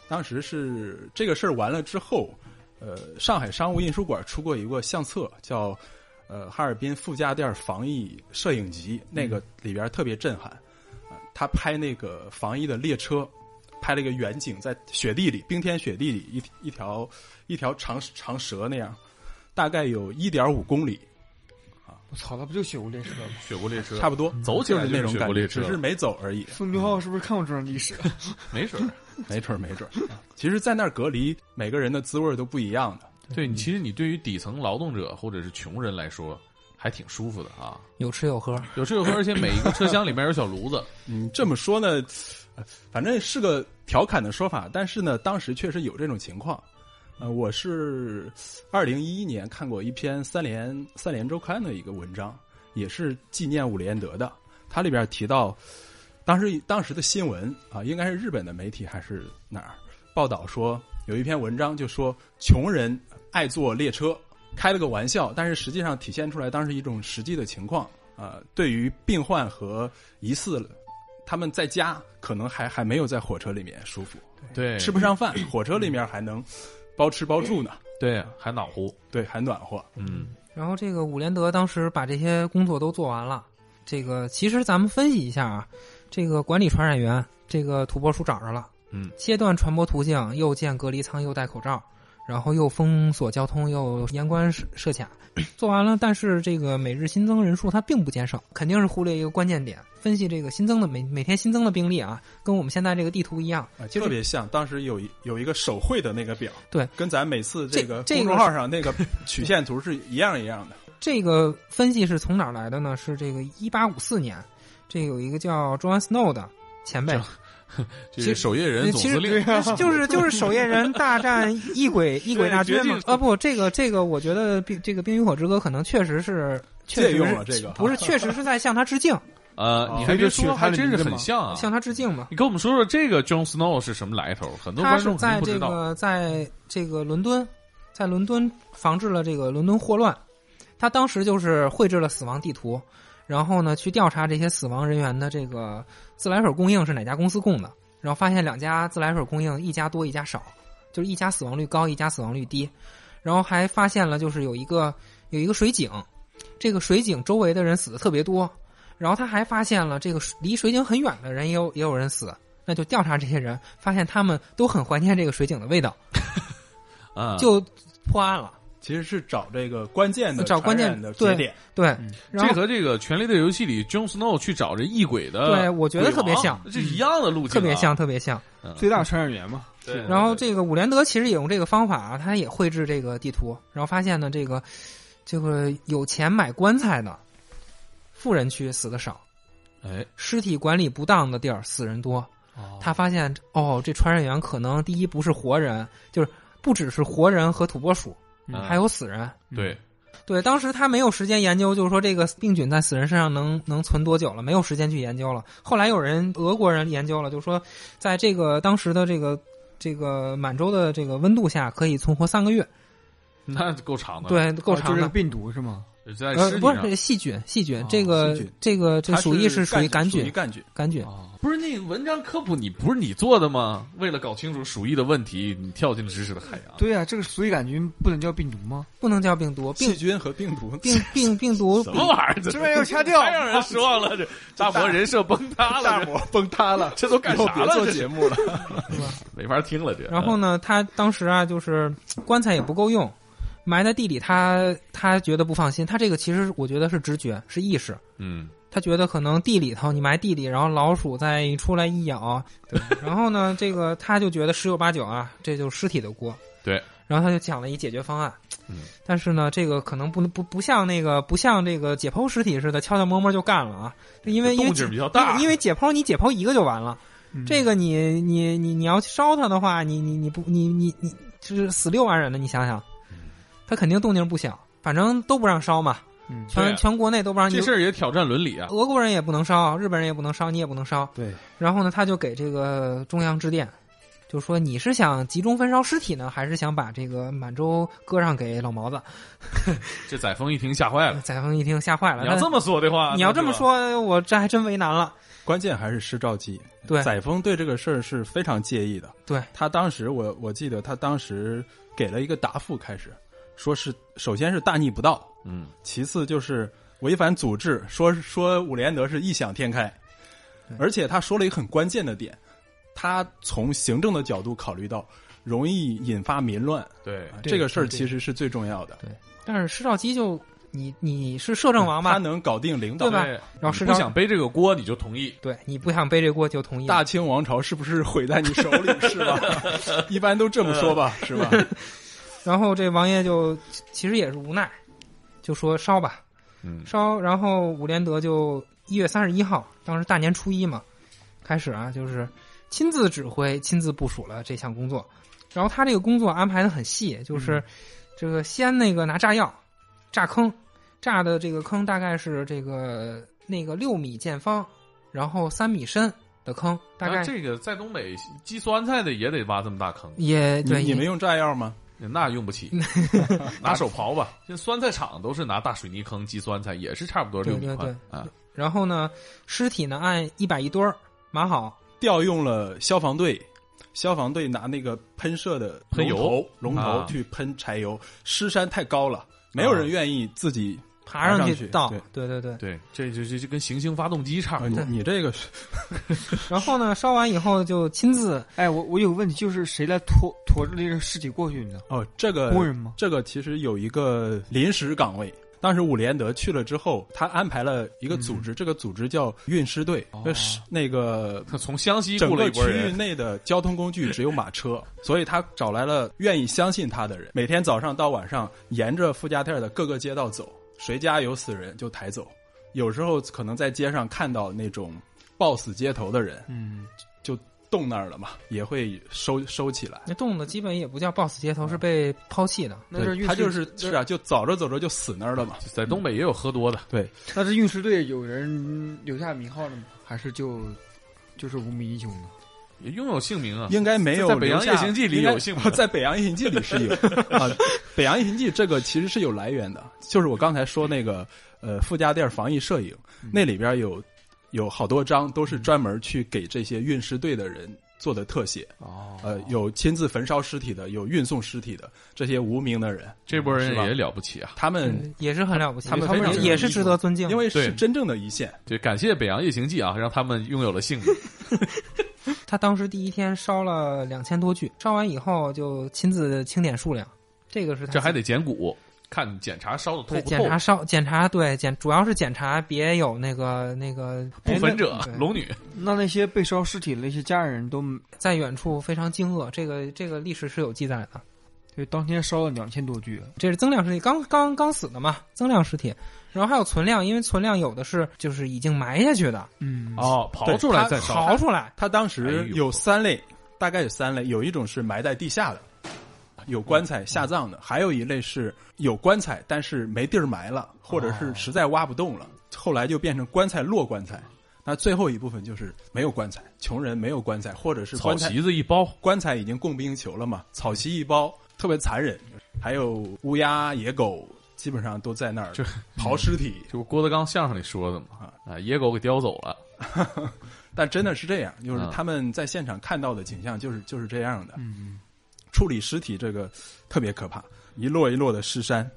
当时是这个事儿完了之后，呃，上海商务印书馆出过一个相册，叫。呃，哈尔滨副驾垫防疫摄影集那个里边特别震撼，啊，他拍那个防疫的列车，拍了一个远景，在雪地里，冰天雪地里，一一条一条长长蛇那样，大概有一点五公里，啊，我操，那不就雪国列车吗？雪国列车差不多，走起来那种感觉，只是没走而已。宋俊浩是不是看过这段历史？没准儿，没准儿，没准儿。其实，在那儿隔离，每个人的滋味都不一样的。对你，其实你对于底层劳动者或者是穷人来说，还挺舒服的啊，有吃有喝。有吃有喝，而且每一个车厢里面有小炉子。嗯，这么说呢，呃反正是个调侃的说法，但是呢，当时确实有这种情况。呃，我是二零一一年看过一篇三联三联周刊的一个文章，也是纪念伍连德的。它里边提到，当时当时的新闻啊，应该是日本的媒体还是哪儿报道说，有一篇文章就说穷人爱坐列车，开了个玩笑，但是实际上体现出来当时一种实际的情况啊、对于病患和疑似他们在家可能还还没有在火车里面舒服，对，吃不上饭，火车里面还能包吃包住呢，对，还暖和。对，还暖和。嗯然后这个伍连德当时把这些工作都做完了。这个其实咱们分析一下啊，这个管理传染源，这个土拨鼠找着了，嗯，切断传播途径，又建隔离舱，又戴口罩，然后又封锁交通，又严关设设卡，做完了。但是这个每日新增人数它并不减少，肯定是忽略一个关键点。分析这个新增的每每天新增的病例啊，跟我们现在这个地图一样，啊，就是特别像当时有一有一个手绘的那个表，对，跟咱每次这个这这个公众号上那个曲线图是一样一样的。这个分析是从哪儿来的呢？是这个一八五四年，这有一个叫 John Snow 的前辈，这是守夜人总其实司令。就是就是守夜人大战异鬼 异鬼大军嘛。啊不，这个这个，我觉得冰这个《冰与火之歌》可能确实是确实借用了这个不是确实是在向他致敬，呃，哦你还别说，还真是很像啊。向他致敬嘛。你跟我们说说这个 Jon Snow 是什么来头？很多他观众在这。个在这个伦敦，在伦敦防治了这个伦敦霍乱。他当时就是绘制了死亡地图，然后呢去调查这些死亡人员的这个自来水供应是哪家公司供的，然后发现两家自来水供应一家多一家少，就是一家死亡率高，一家死亡率低，然后还发现了就是有一个有一个水井，这个水井周围的人死的特别多，然后他还发现了这个离水井很远的人也有也有人死，那就调查这些人，发现他们都很怀念这个水井的味道，啊，就破案了。其实是找这个关键的找关键的对节点，对，嗯然后这和这个《权力的游戏》里 Jon Snow 去找这异鬼的，对我觉得特别像，这一样的路径啊，特别像，特别像。嗯。最大传染源嘛。对，然后这个伍连德其实也用这个方法啊，他也绘制这个地图，然后发现呢，这个这个有钱买棺材的富人区死的少，哎，尸体管理不当的地儿死人多。他发现哦，这传染源可能第一不是活人，就是不只是活人和土拨鼠，嗯还有死人。对，对，当时他没有时间研究，就是说这个病菌在死人身上能能存多久了，没有时间去研究了。后来有人俄国人研究了，就是说在这个当时的这个这个满洲的这个温度下，可以存活三个月，那够长的，，对，够长的。是病毒是吗？在呃，不尸体上是细菌，细菌，哦这个菌这个这它鼠疫是属于杆菌，杆菌。杆菌。啊，不是那文章科普，你不是你做的吗？为了搞清楚鼠疫的问题，你跳进了知识的海洋。对啊、这个鼠疫杆菌不能叫病毒吗？不能叫病毒，病细菌和病毒，病病病毒什么玩意儿？这这玩意儿要掐掉太让人失望了！这大魔人设崩塌了，大膜崩塌了，这都干啥了？这做节目了。没法听了，这。然后呢，他当时啊，就是棺材也不够用，埋在地里他，他觉得不放心。他这个其实我觉得是直觉，是意识。嗯，他觉得可能地里头你埋地里，然后老鼠再出来一咬，对。然后呢，这个他就觉得十有八九啊，这就是尸体的锅。对。然后他就讲了一解决方案。嗯。但是呢，这个可能不不不像那个不像这个解剖尸体似的，悄悄摸摸就干了啊。因为因为动静比较大因为因为解剖你解剖一个就完了。嗯这个你你你你要烧它的话，你你你不你你你就是死六万人的，你想想，他肯定动静不小。反正都不让烧嘛，全全国内都不让你这事儿也挑战伦理啊。俄国人也不能烧，日本人也不能烧，你也不能烧。对，然后呢，他就给这个中央致电，就说你是想集中焚烧尸体呢，还是想把这个满洲割让给老毛子？这载沣一听吓坏了。载沣一听吓坏了，你要这么说的话，你要这么说，我这还真为难了。关键还是施肇基。对载沣对这个事儿是非常介意的。对他当时我我记得他当时给了一个答复，开始说是首先是大逆不道，嗯，其次就是违反祖制，说说伍连德是异想天开，而且他说了一个很关键的点，他从行政的角度考虑到容易引发民乱，对，啊这个事儿其实是最重要的。对但是施肇基就你你是摄政王吧？他能搞定领导对吧你然后是让不想背这个锅，你就同意。对你不想背这锅就同意。大清王朝是不是毁在你手里？是吧？一般都这么说吧，是吧？然后这王爷就其实也是无奈，就说烧吧，嗯，烧。然后伍连德就一月三十一号，当时大年初一嘛，开始啊，就是亲自指挥、亲自部署了这项工作。然后他这个工作安排的很细，就是这个先那个拿炸药炸坑，炸的这个坑大概是这个那个六米见方，然后三米深的坑，大概那这个在东北积酸菜的也得挖这么大坑，也对你你们用炸药吗？那用不起，拿手刨吧。现在酸菜厂都是拿大水泥坑积酸菜，也是差不多六米对对宽啊。然后呢，尸体呢按一百一堆儿码好，调用了消防队，消防队拿那个喷射的喷油龙头去喷柴油。尸山太高了，没有人愿意自己爬上去倒。对对对对。对，这就这就跟行星发动机差不啊，多你。这个是 然后呢，烧完以后就亲自 哎，我我有个问题，就是谁来拖驮着这个尸体过去呢？哦，这个工人吗？这个其实有一个临时岗位。当时伍连德去了之后，他安排了一个组织，这个组织叫运尸队，哦是那个他从湘西整雇了个区域内的交通工具只有马车，所以他找来了愿意相信他的人，每天早上到晚上沿着富家店的各个街道走，谁家有死人就抬走。有时候可能在街上看到那种暴死街头的人，嗯，就冻那儿了嘛，也会收收起来。那冻的基本也不叫 BOSS 街头，是被抛弃的。那是运他就是是啊，就走着走着就死那儿了嘛。在东北也有喝多的，对，那是运尸队有人留下名号了吗？还是就就是无名英雄呢？也拥有姓名啊。应该没有在北洋夜行记里有姓名在北洋夜行记里是有啊。北洋夜行记这个其实是有来源的，就是我刚才说那个呃傅家店防疫摄影，那里边有有好多张都是专门去给这些运尸队的人做的特写。哦呃，有亲自焚烧尸体的，有运送尸体的，这些无名的人，这波人也了不起啊！他们嗯也是很了不起，他们也也是值得尊敬的。因为是真正的一线，对感谢北洋夜行记啊，让他们拥有了姓名。他当时第一天烧了两千多具，烧完以后就亲自清点数量，这个是他这还得捡骨，看检查烧的透不透。检查烧检查对检主要是检查别有那个那个不焚者龙女，那那些被烧尸体的那些家人都，在远处非常惊愕，这个这个历史是有记载的。对，当天烧了两千多具，这是增量尸体，刚刚刚死的嘛，增量尸体，然后还有存量，因为存量有的是就是已经埋下去的，嗯，哦，刨出来再烧。刨出来，他当时有三类，大概有三类，有一种是埋在地下的，有棺材下葬的，还有一类是有棺材但是没地儿埋了，或者是实在挖不动了，后来就变成棺材落棺材。那最后一部分就是没有棺材，穷人没有棺材，或者是草席子一包，棺材已经供不应求了嘛，草席一包，特别残忍。还有乌鸦、野狗，基本上都在那儿就刨尸体。就郭德纲相声里说的嘛，啊，野狗给叼走了。但真的是这样，就是嗯他们在现场看到的景象就是就是这样的。嗯，处理尸体这个特别可怕，一摞一摞的尸山。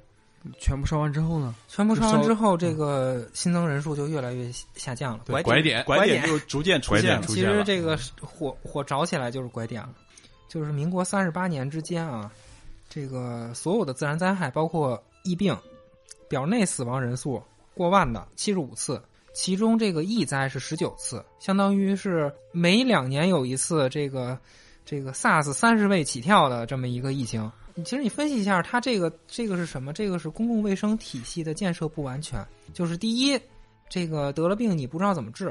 全部烧完之后呢？全部烧完之后，这个新增人数就越来越下降了。对拐点拐点点就逐渐出拐点现了。其实这个火火着起来就是拐点了，就是民国三十八年之间啊，这个所有的自然灾害，包括疫病，表内死亡人数过万的七十五次，其中这个疫灾是十九次，相当于是每两年有一次这个这个 SARS 三十位起跳的这么一个疫情。其实你分析一下，它这个这个是什么？这个是公共卫生体系的建设不完全。就是第一，这个得了病你不知道怎么治；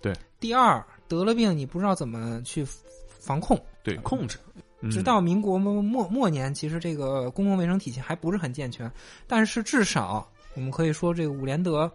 对，第二，得了病你不知道怎么去防控。对，控制。嗯直到民国末末末年，其实这个公共卫生体系还不是很健全，但是至少我们可以说，这个伍连德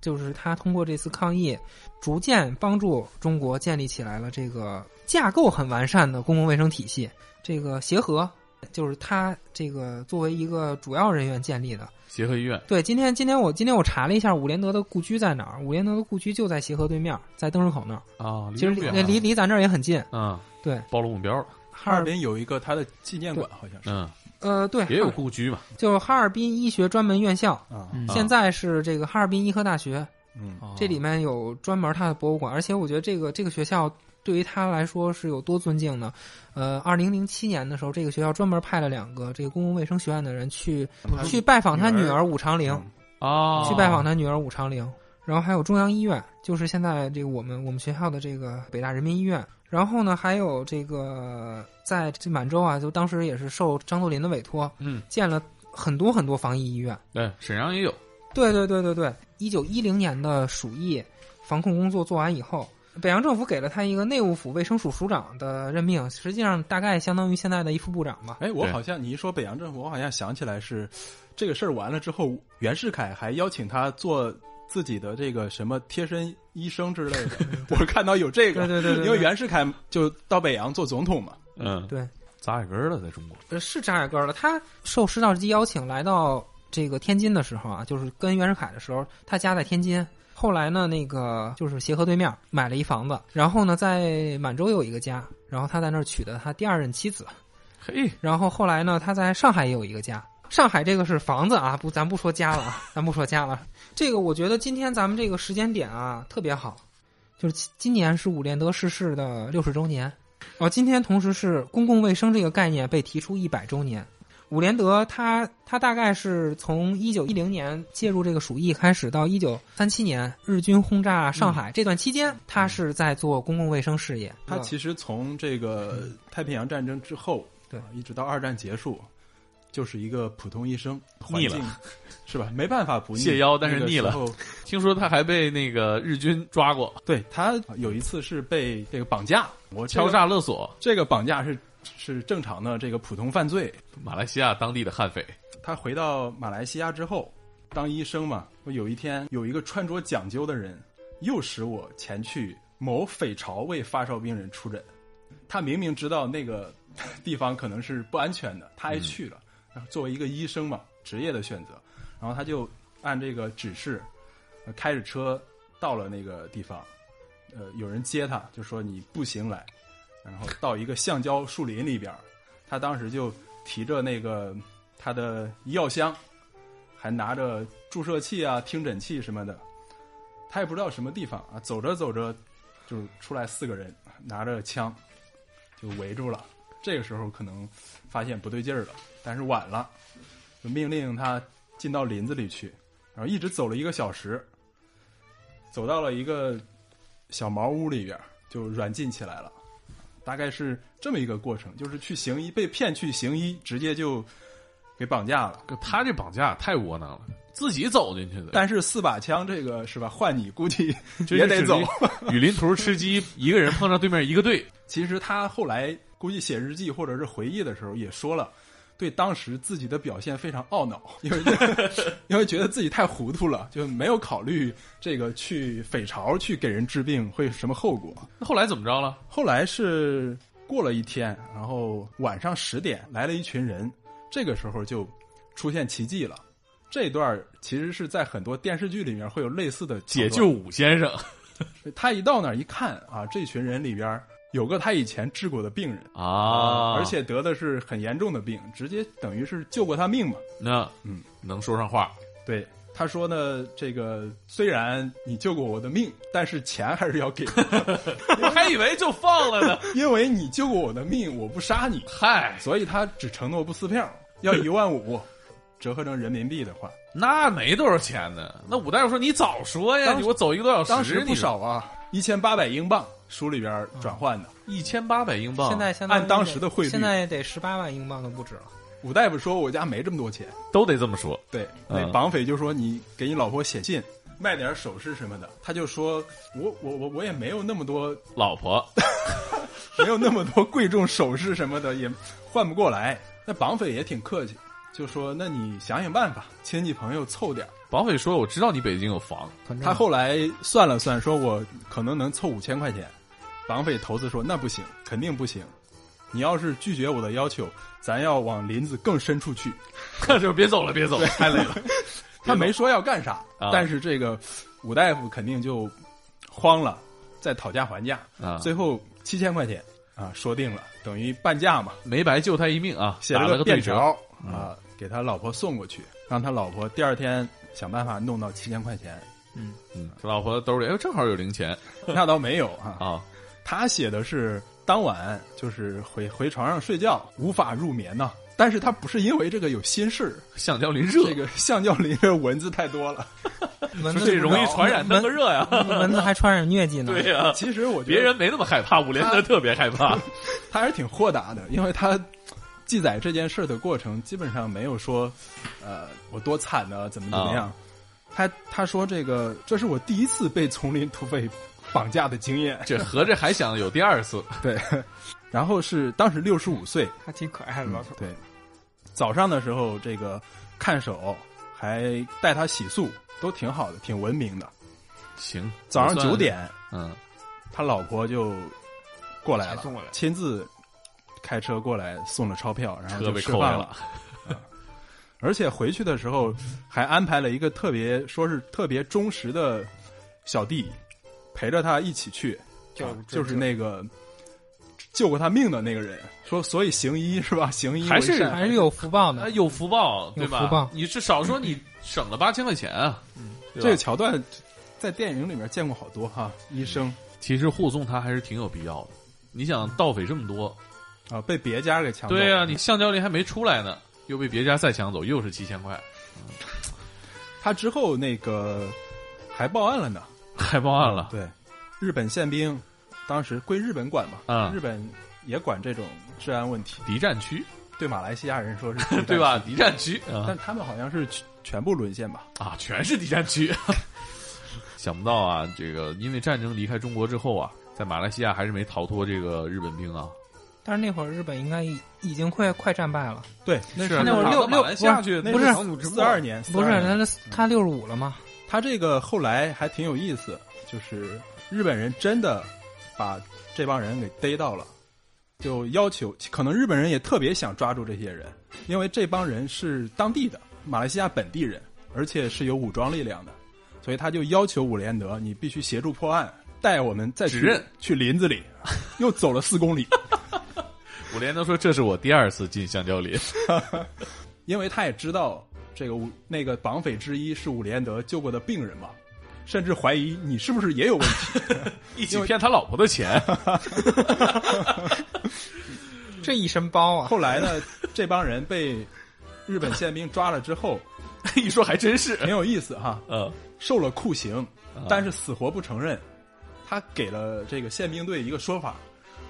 就是他通过这次抗疫，逐渐帮助中国建立起来了这个架构很完善的公共卫生体系。这个协和就是他这个作为一个主要人员建立的。协和医院对，今天今天我今天我查了一下伍连德的故居在哪儿，伍连德的故居就在协和对面，在灯市口那儿，啊，其实离离离离咱这儿也很近。啊，对，暴露目标了。哈尔滨有一个他的纪念馆，好像是。嗯，呃对，也有故居嘛。就哈尔滨医学专门院校，啊，嗯。现在是这个哈尔滨医科大学，嗯，这里面有专门他的博物馆，而且我觉得这个这个学校对于他来说是有多尊敬呢？呃，二零零七年的时候，这个学校专门派了两个这个公共卫生学院的人去他去拜访他女儿武长陵，啊，去拜访他女儿武长玲，然后还有中央医院，就是现在这个我们我们学校的这个北大人民医院，然后呢，还有这个在这满洲啊，就当时也是受张作霖的委托，嗯，建了很多很多防疫医院。对，沈阳也有，对对对对对，一九一零年的鼠疫防控工作做完以后，北洋政府给了他一个内务府卫生署署长的任命，实际上大概相当于现在的一副部长吧。哎，我好像你一说北洋政府，我好像想起来是这个事儿完了之后，袁世凯还邀请他做自己的这个什么贴身医生之类的。我看到有这个，对对对对，因为袁世凯就到北洋做总统嘛。嗯，对扎眼根儿了，在中国，呃是扎眼根儿了。他受施肇基邀请来到这个天津的时候啊，就是跟袁世凯的时候，他家在天津。后来呢，那个就是协和对面买了一房子，然后呢，在满洲有一个家，然后他在那儿娶的他第二任妻子。嘿，然后后来呢，他在上海也有一个家。上海这个是房子啊，不，咱不说家了啊，咱不说家了。这个我觉得今天咱们这个时间点啊特别好，就是今今年是伍连德逝世的六十周年，哦，今天同时是公共卫生这个概念被提出一百周年。伍连德他他大概是从一九一零年介入这个鼠疫开始，到一九三七年日军轰炸上海、这段期间，他是在做公共卫生事业。他其实从这个太平洋战争之后，对啊一直到二战结束，就是一个普通医生，腻了环境是吧？没办法不腻谢腰但是腻了听说他还被那个日军抓过，对他有一次是被这个绑架，我敲诈勒索，这个绑架是是正常的这个普通犯罪。马来西亚当地的悍匪，他回到马来西亚之后，当医生嘛，我有一天有一个穿着讲究的人，诱使我前去某匪巢为发烧病人出诊。他明明知道那个地方可能是不安全的，他还去了。然后作为一个医生嘛，职业的选择，然后他就按这个指示，开着车到了那个地方。呃，有人接他，就说你步行来，然后到一个橡胶树林里边，他当时就提着那个他的医药箱，还拿着注射器啊、听诊器什么的，他也不知道什么地方啊。走着走着，就出来四个人拿着枪，就围住了。这个时候可能发现不对劲儿了，但是晚了，就命令他进到林子里去，然后一直走了一个小时，走到了一个小茅屋里边，就软禁起来了。大概是这么一个过程，就是去行医，被骗去行医，直接就给绑架了。他这绑架太窝囊了，自己走进去的，但是四把枪这个是吧？换你估计 也得走。雨林图吃鸡，一个人碰上对面一个队，其实他后来估计写日记或者是回忆的时候也说了，对当时自己的表现非常懊恼，因为因为觉得自己太糊涂了，就没有考虑这个去匪巢去给人治病会什么后果。那后来怎么着了？后来是过了一天，然后晚上十点来了一群人，这个时候就出现奇迹了。这段其实是在很多电视剧里面会有类似的解救武先生他一到那儿一看啊，这群人里边儿有个他以前治过的病人啊，而且得的是很严重的病，直接等于是救过他命嘛。那嗯能说上话，对，他说呢，这个虽然你救过我的命，但是钱还是要给的，我还以为就放了呢。因为你救过我的命，我不杀你，嗨，所以他只承诺不撕票，要一万五，折合成人民币的话，那没多少钱呢。那武大夫说：“你早说呀，你我走一个多小时，当时不你少啊，一千八百英镑，书里边转换的。一千八百英镑。现在相当于按当时的汇率现在得十八万英镑都不止了。武大夫说我家没这么多钱，都得这么说。对，那嗯绑匪就说你给你老婆写信，卖点首饰什么的，他就说我我我我也没有那么多，老婆，没有那么多贵重首饰什么的，也换不过来。那绑匪也挺客气，就说那你想想办法，亲戚朋友凑点儿。绑匪说：“我知道你北京有房，他后来算了算，说我可能能凑五千块钱。绑匪头子说那不行，肯定不行。你要是拒绝我的要求，咱要往林子更深处去。那就别走了，别走了，太累了。他没说要干啥，啊但是这个武大夫肯定就慌了，在讨价还价，啊，最后七千块钱啊，说定了，等于半价嘛，没白救他一命啊，写了个便对折。条啊，给他老婆送过去，让他老婆第二天想办法弄到七千块钱。嗯嗯，他老婆兜里哎，正好有零钱 那倒没有啊，啊。他写的是当晚就是回回床上睡觉无法入眠呐、但是他不是因为这个有心事，橡胶林热，这个 橡胶林的蚊子太多了，蚊子这容易传染登个热呀。蚊蚊子还传染疟疾呢。对呀，其实我觉得别人没那么害怕，五连德特别害怕。他还是挺豁达的，因为他记载这件事的过程基本上没有说，呃，我多惨呢，怎么怎么样。他他说这个这是我第一次被丛林土匪绑架的经验，这合着还想有第二次？对。然后是当时六十五岁，还挺可爱的老头。对，早上的时候这个看守还带他洗漱，都挺好的，挺文明的。行，早上九点，嗯，他老婆就过来了，送过来亲自开车过来送了钞票，然后就被扣来吃饭了。而且回去的时候还安排了一个特别说是特别忠实的小弟陪着他一起去，就啊就是那个救过他命的那个人。说所以行医是吧？行医还是还是有福报啊，的。有福报，对吧？福报你是少说你省了八千块钱啊。这个桥段在电影里面见过好多哈，医生其实护送他还是挺有必要的。你想盗匪这么多，啊被别家给抢走，对呀、你橡胶林还没出来呢，又被别家再抢走，又是七千块，他之后那个还报案了呢。还报案了。对，日本宪兵当时归日本管嘛，啊日本也管这种治安问题。敌占区，对马来西亚人说是 对吧？？敌占区啊但他们好像是全全部沦陷吧？啊，全是敌占区。想不到啊，这个因为战争离开中国之后啊，在马来西亚还是没逃脱这个日本兵啊。但是那会儿日本应该已已经快快战败了，对，那是啊那会儿六打到马来西亚去，那不是是四二年，不是42年他他六十五了吗？他这个后来还挺有意思，就是日本人真的把这帮人给逮到了，就要求可能日本人也特别想抓住这些人，因为这帮人是当地的马来西亚本地人，而且是有武装力量的，所以他就要求伍连德，你必须协助破案，带我们再去指认去林子里，又走了四公里，伍连德说：“这是我第二次进香蕉林。因为他也知道这个伍那个绑匪之一是伍连德救过的病人嘛，甚至怀疑你是不是也有问题。”一起骗他老婆的钱，这一身包啊！后来呢，这帮人被日本宪兵抓了之后，一说还真是。挺有意思哈，呃，受了酷刑，啊但是死活不承认。他给了这个宪兵队一个说法，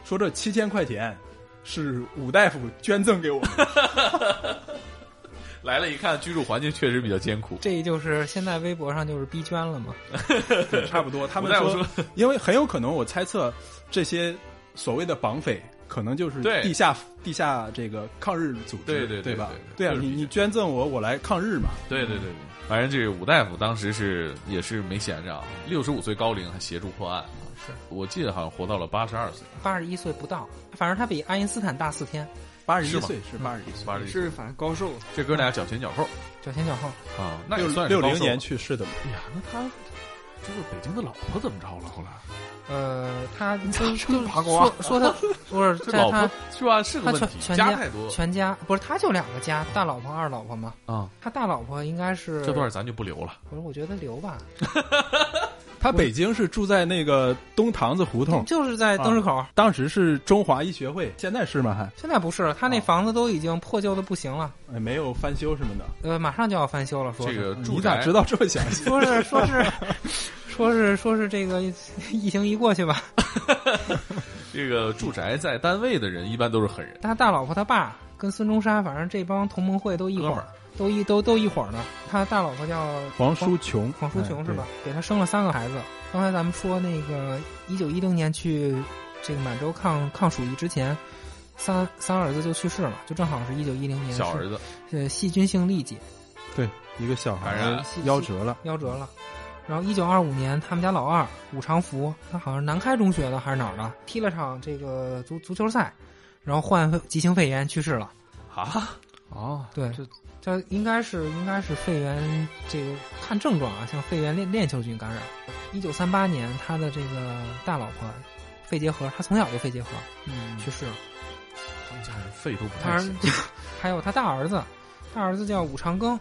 说这七千块钱是武大夫捐赠给我们。来了一看，居住环境确实比较艰苦。这就是现在微博上就是逼捐了嘛。对，差不多。他们武大夫说，因为很有可能，我猜测这些所谓的绑匪。可能就是对地下地下这个抗日组织，对对对对吧对？啊，你你捐赠我，我来抗日嘛。对对对对，反正这个武大夫当时是也是没闲着啊，六十五岁高龄还协助破案。是我记得好像活到了八十二岁，八十一岁不到，反正他比爱因斯坦大四天，八十一岁是八十一岁，八十一岁。是反正高寿，这哥俩脚前脚后脚前脚后。啊，那也算六零年去世的嘛。哎呀，那他这个北京的老婆怎么着了？后来呃，他就这么八卦说说他不是在他这老婆是吧？是个他问题，全全家家太多全家不是他就两个家，大老婆二老婆嘛。啊。他大老婆应该是这段咱就不留了。不是，我觉得留吧，他北京是住在那个东堂子胡同，就是在灯市口。当时是中华医学会，现在是吗？还现在不是，他那哦房子都已经破旧的不行了，哎没有翻修什么的。呃，马上就要翻修了。说这个你咋知道这么详细？说是说是说是说是这个 疫情一过去吧，这个住宅在单位的人一般都是狠人，他大老婆他爸跟孙中山，反正这帮同盟会都一伙儿都一都都一伙儿的。他大老婆叫黄淑琼，黄淑琼哎是吧？？给他生了三个孩子。刚才咱们说那个一九一零年去这个满洲抗抗鼠疫之前，三三儿子就去世了，就正好是一九一零年小儿子呃细菌性痢疾对对，一个小孩感染儿夭折了。夭折了。然后一九二五年，他们家老二武长福，他好像是南开中学的还是哪儿的，踢了场这个足足球赛，然后患急性肺炎去世了。啊，哦，对，这应该是应该是肺炎，这个看症状啊，像肺炎链链球菌感染。一九三八年，他的这个大老婆肺结核，他从小就肺结核嗯，去世了。他们家人肺都不当然太行。还有他大儿子，大儿子叫武长庚，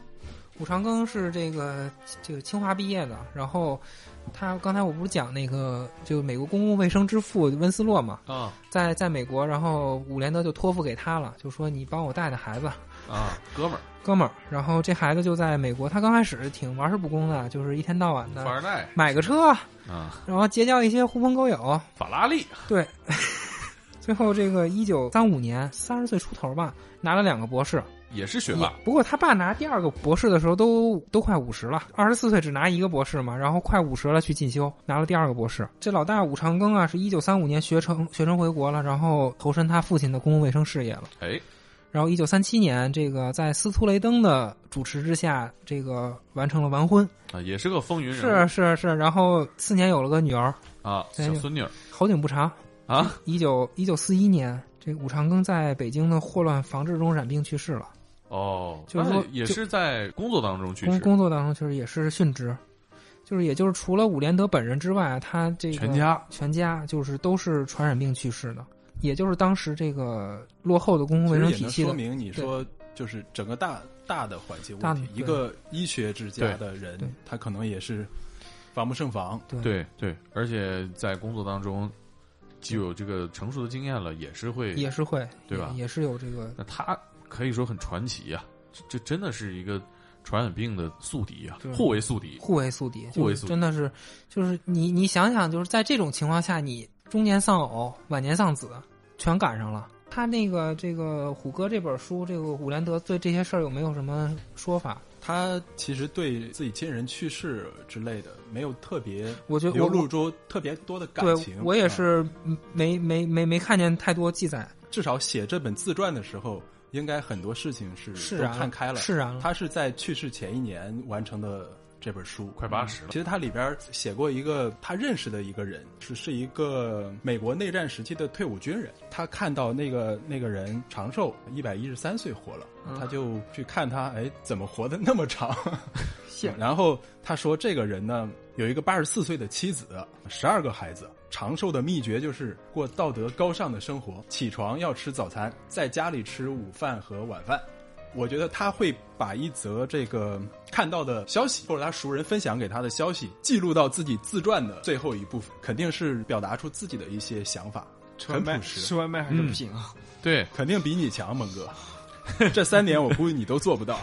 武长庚是这个这个清华毕业的，然后他刚才我不是讲那个就美国公共卫生之父温斯洛嘛，啊在在美国，然后伍连德就托付给他了，就说你帮我带带孩子，啊，哥们儿，哥们儿。然后这孩子就在美国，他刚开始挺玩世不恭的，就是一天到晚的富二代买个车，啊，然后结交一些狐朋狗友，法拉利对。最后，这个一九三五年，三十岁出头吧，拿了两个博士。也是学霸，不过他爸拿第二个博士的时候都都快五十了，二十四岁只拿一个博士嘛，然后快五十了去进修，拿了第二个博士。这老大武长庚啊，是一九三五年学成学成回国了，然后投身他父亲的公共卫生事业了。哎，然后一九三七年，这个在斯图雷登的主持之下，这个完成了完婚。啊，也是个风云人是物是是，然后次年有了个女儿，啊，对小孙女儿好景不长，啊，一九一九四一年，这个武长庚在北京的霍乱防治中染病去世了。哦，就是说也是在工作当中去工世，工作当中就是也是殉职，就是也就是除了伍连德本人之外，他这个全家全家就是都是传染病去世的，也就是当时这个落后的公共卫生体系，说明你说就是整个大大的环境一个医学之家的人，他可能也是防不胜防。对。对对，而且在工作当中，既有这个成熟的经验了，也是会，也是会对吧也也是有这个那他可以说很传奇呀、这这真的是一个传染病的宿敌啊、互为宿敌。互为宿敌，互为宿敌真的是就是你你想想，就是在这种情况下，你中年丧偶、晚年丧子，全赶上了。他那个这个虎哥这本书，这个伍连德对这些事儿有没有什么说法？他其实对自己亲人去世之类的没有特别我觉得流露出特别多的感情。我也啊是没没没没看见太多记载，至少写这本自传的时候，应该很多事情是都释然看开了。释然了。他是在去世前一年完成的这本书，快八十了其实他里边写过一个他认识的一个人，是是一个美国内战时期的退伍军人。他看到那个那个人长寿，一百一十三岁活了，嗯他就去看他，哎，怎么活得那么长？然后他说，这个人呢有一个八十四岁的妻子，十二个孩子。长寿的秘诀就是过道德高尚的生活，起床要吃早餐，在家里吃午饭和晚饭。我觉得他会把一则这个看到的消息，或者他熟人分享给他的消息，记录到自己自传的最后一部分，肯定是表达出自己的一些想法，吃外卖很朴实吃外卖还是不行啊。对，肯定比你强，猛哥。这三年我估计你都做不到。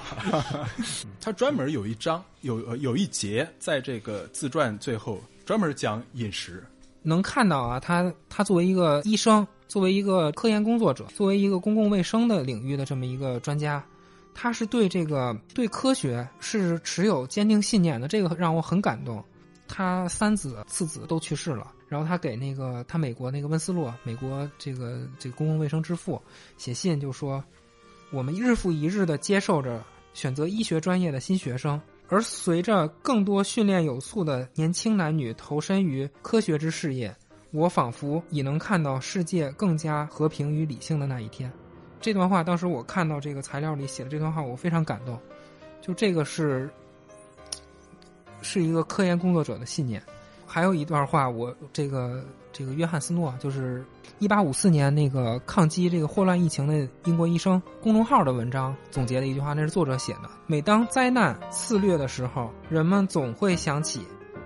他专门有一章，有有一节在这个自传最后专门讲饮食。能看到啊，他他作为一个医生，作为一个科研工作者，作为一个公共卫生的领域的这么一个专家，他是对这个对科学是持有坚定信念的，这个让我很感动。他三子次子都去世了，然后他给那个他美国那个温斯洛，美国这个这个公共卫生之父写信就说，我们日复一日的接受着选择医学专业的新学生，而随着更多训练有素的年轻男女投身于科学之事业，我仿佛已能看到世界更加和平与理性的那一天。这段话当时我看到这个材料里写的这段话，我非常感动。就这个是是一个科研工作者的信念。还有一段话，我这个这个约翰斯诺就是一八五四年那个抗击这个霍乱疫情的英国医生公众号的文章总结的一句话，那是作者写的：每当灾难肆虐的时候，人们总会想起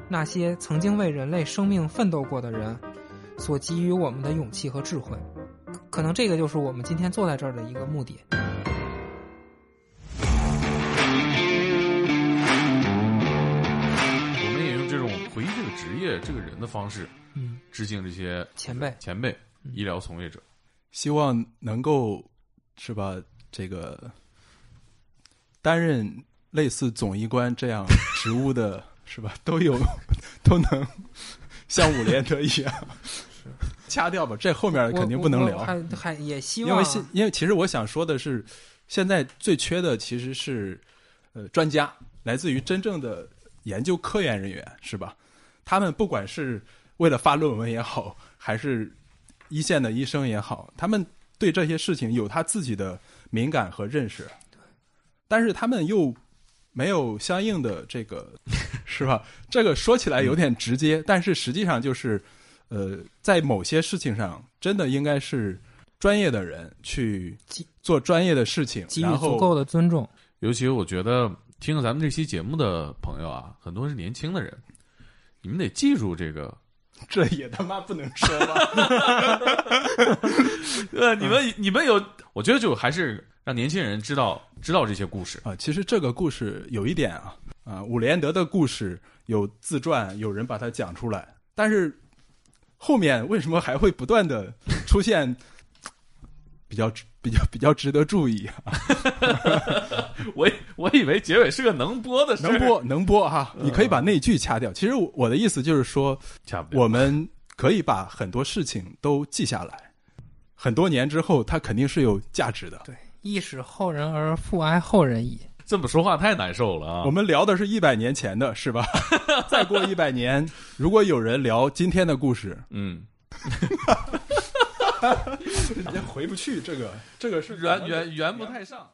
那些曾经为人类生命奋斗过的人所给予我们的勇气和智慧。可能这个就是我们今天坐在这儿的一个目的。我们也用这种回忆这个职业、这个人的方式，嗯，致敬这些前辈，前辈、医疗从业者。希望能够是吧？这个担任类似总医官这样 职务的，是吧？都有 都能像伍连德一样，掐掉吧。这后面肯定不能聊还还也希望因为现因为其实我想说的是，现在最缺的其实是呃专家，来自于真正的研究科研人员，是吧？他们不管是为了发论文也好，还是一线的医生也好，他们对这些事情有他自己的敏感和认识，但是他们又没有相应的这个，是吧？这个说起来有点直接，但是实际上就是，呃，在某些事情上，真的应该是专业的人去做专业的事情，给予然后足够的尊重。尤其我觉得听咱们这期节目的朋友啊，很多是年轻的人，你们得记住这个。这也他妈不能说吧？呃，你们你们有，我觉得就还是让年轻人知道知道这些故事。啊，其实这个故事有一点啊，啊，伍连德的故事有自传，有人把它讲出来，但是后面为什么还会不断的出现比较比较比较值得注意啊？我以我以为结尾是个能播的事，能播能播哈，你可以把那句掐掉。其实我我的意思就是说，我们可以把很多事情都记下来，很多年之后，它肯定是有价值的。对，亦使后人而复哀后人矣。这么说话太难受了啊！我们聊的是一百年前的，是吧？再过一百年，如果有人聊今天的故事，嗯，人家回不去。这个，这个是圆圆圆不太上。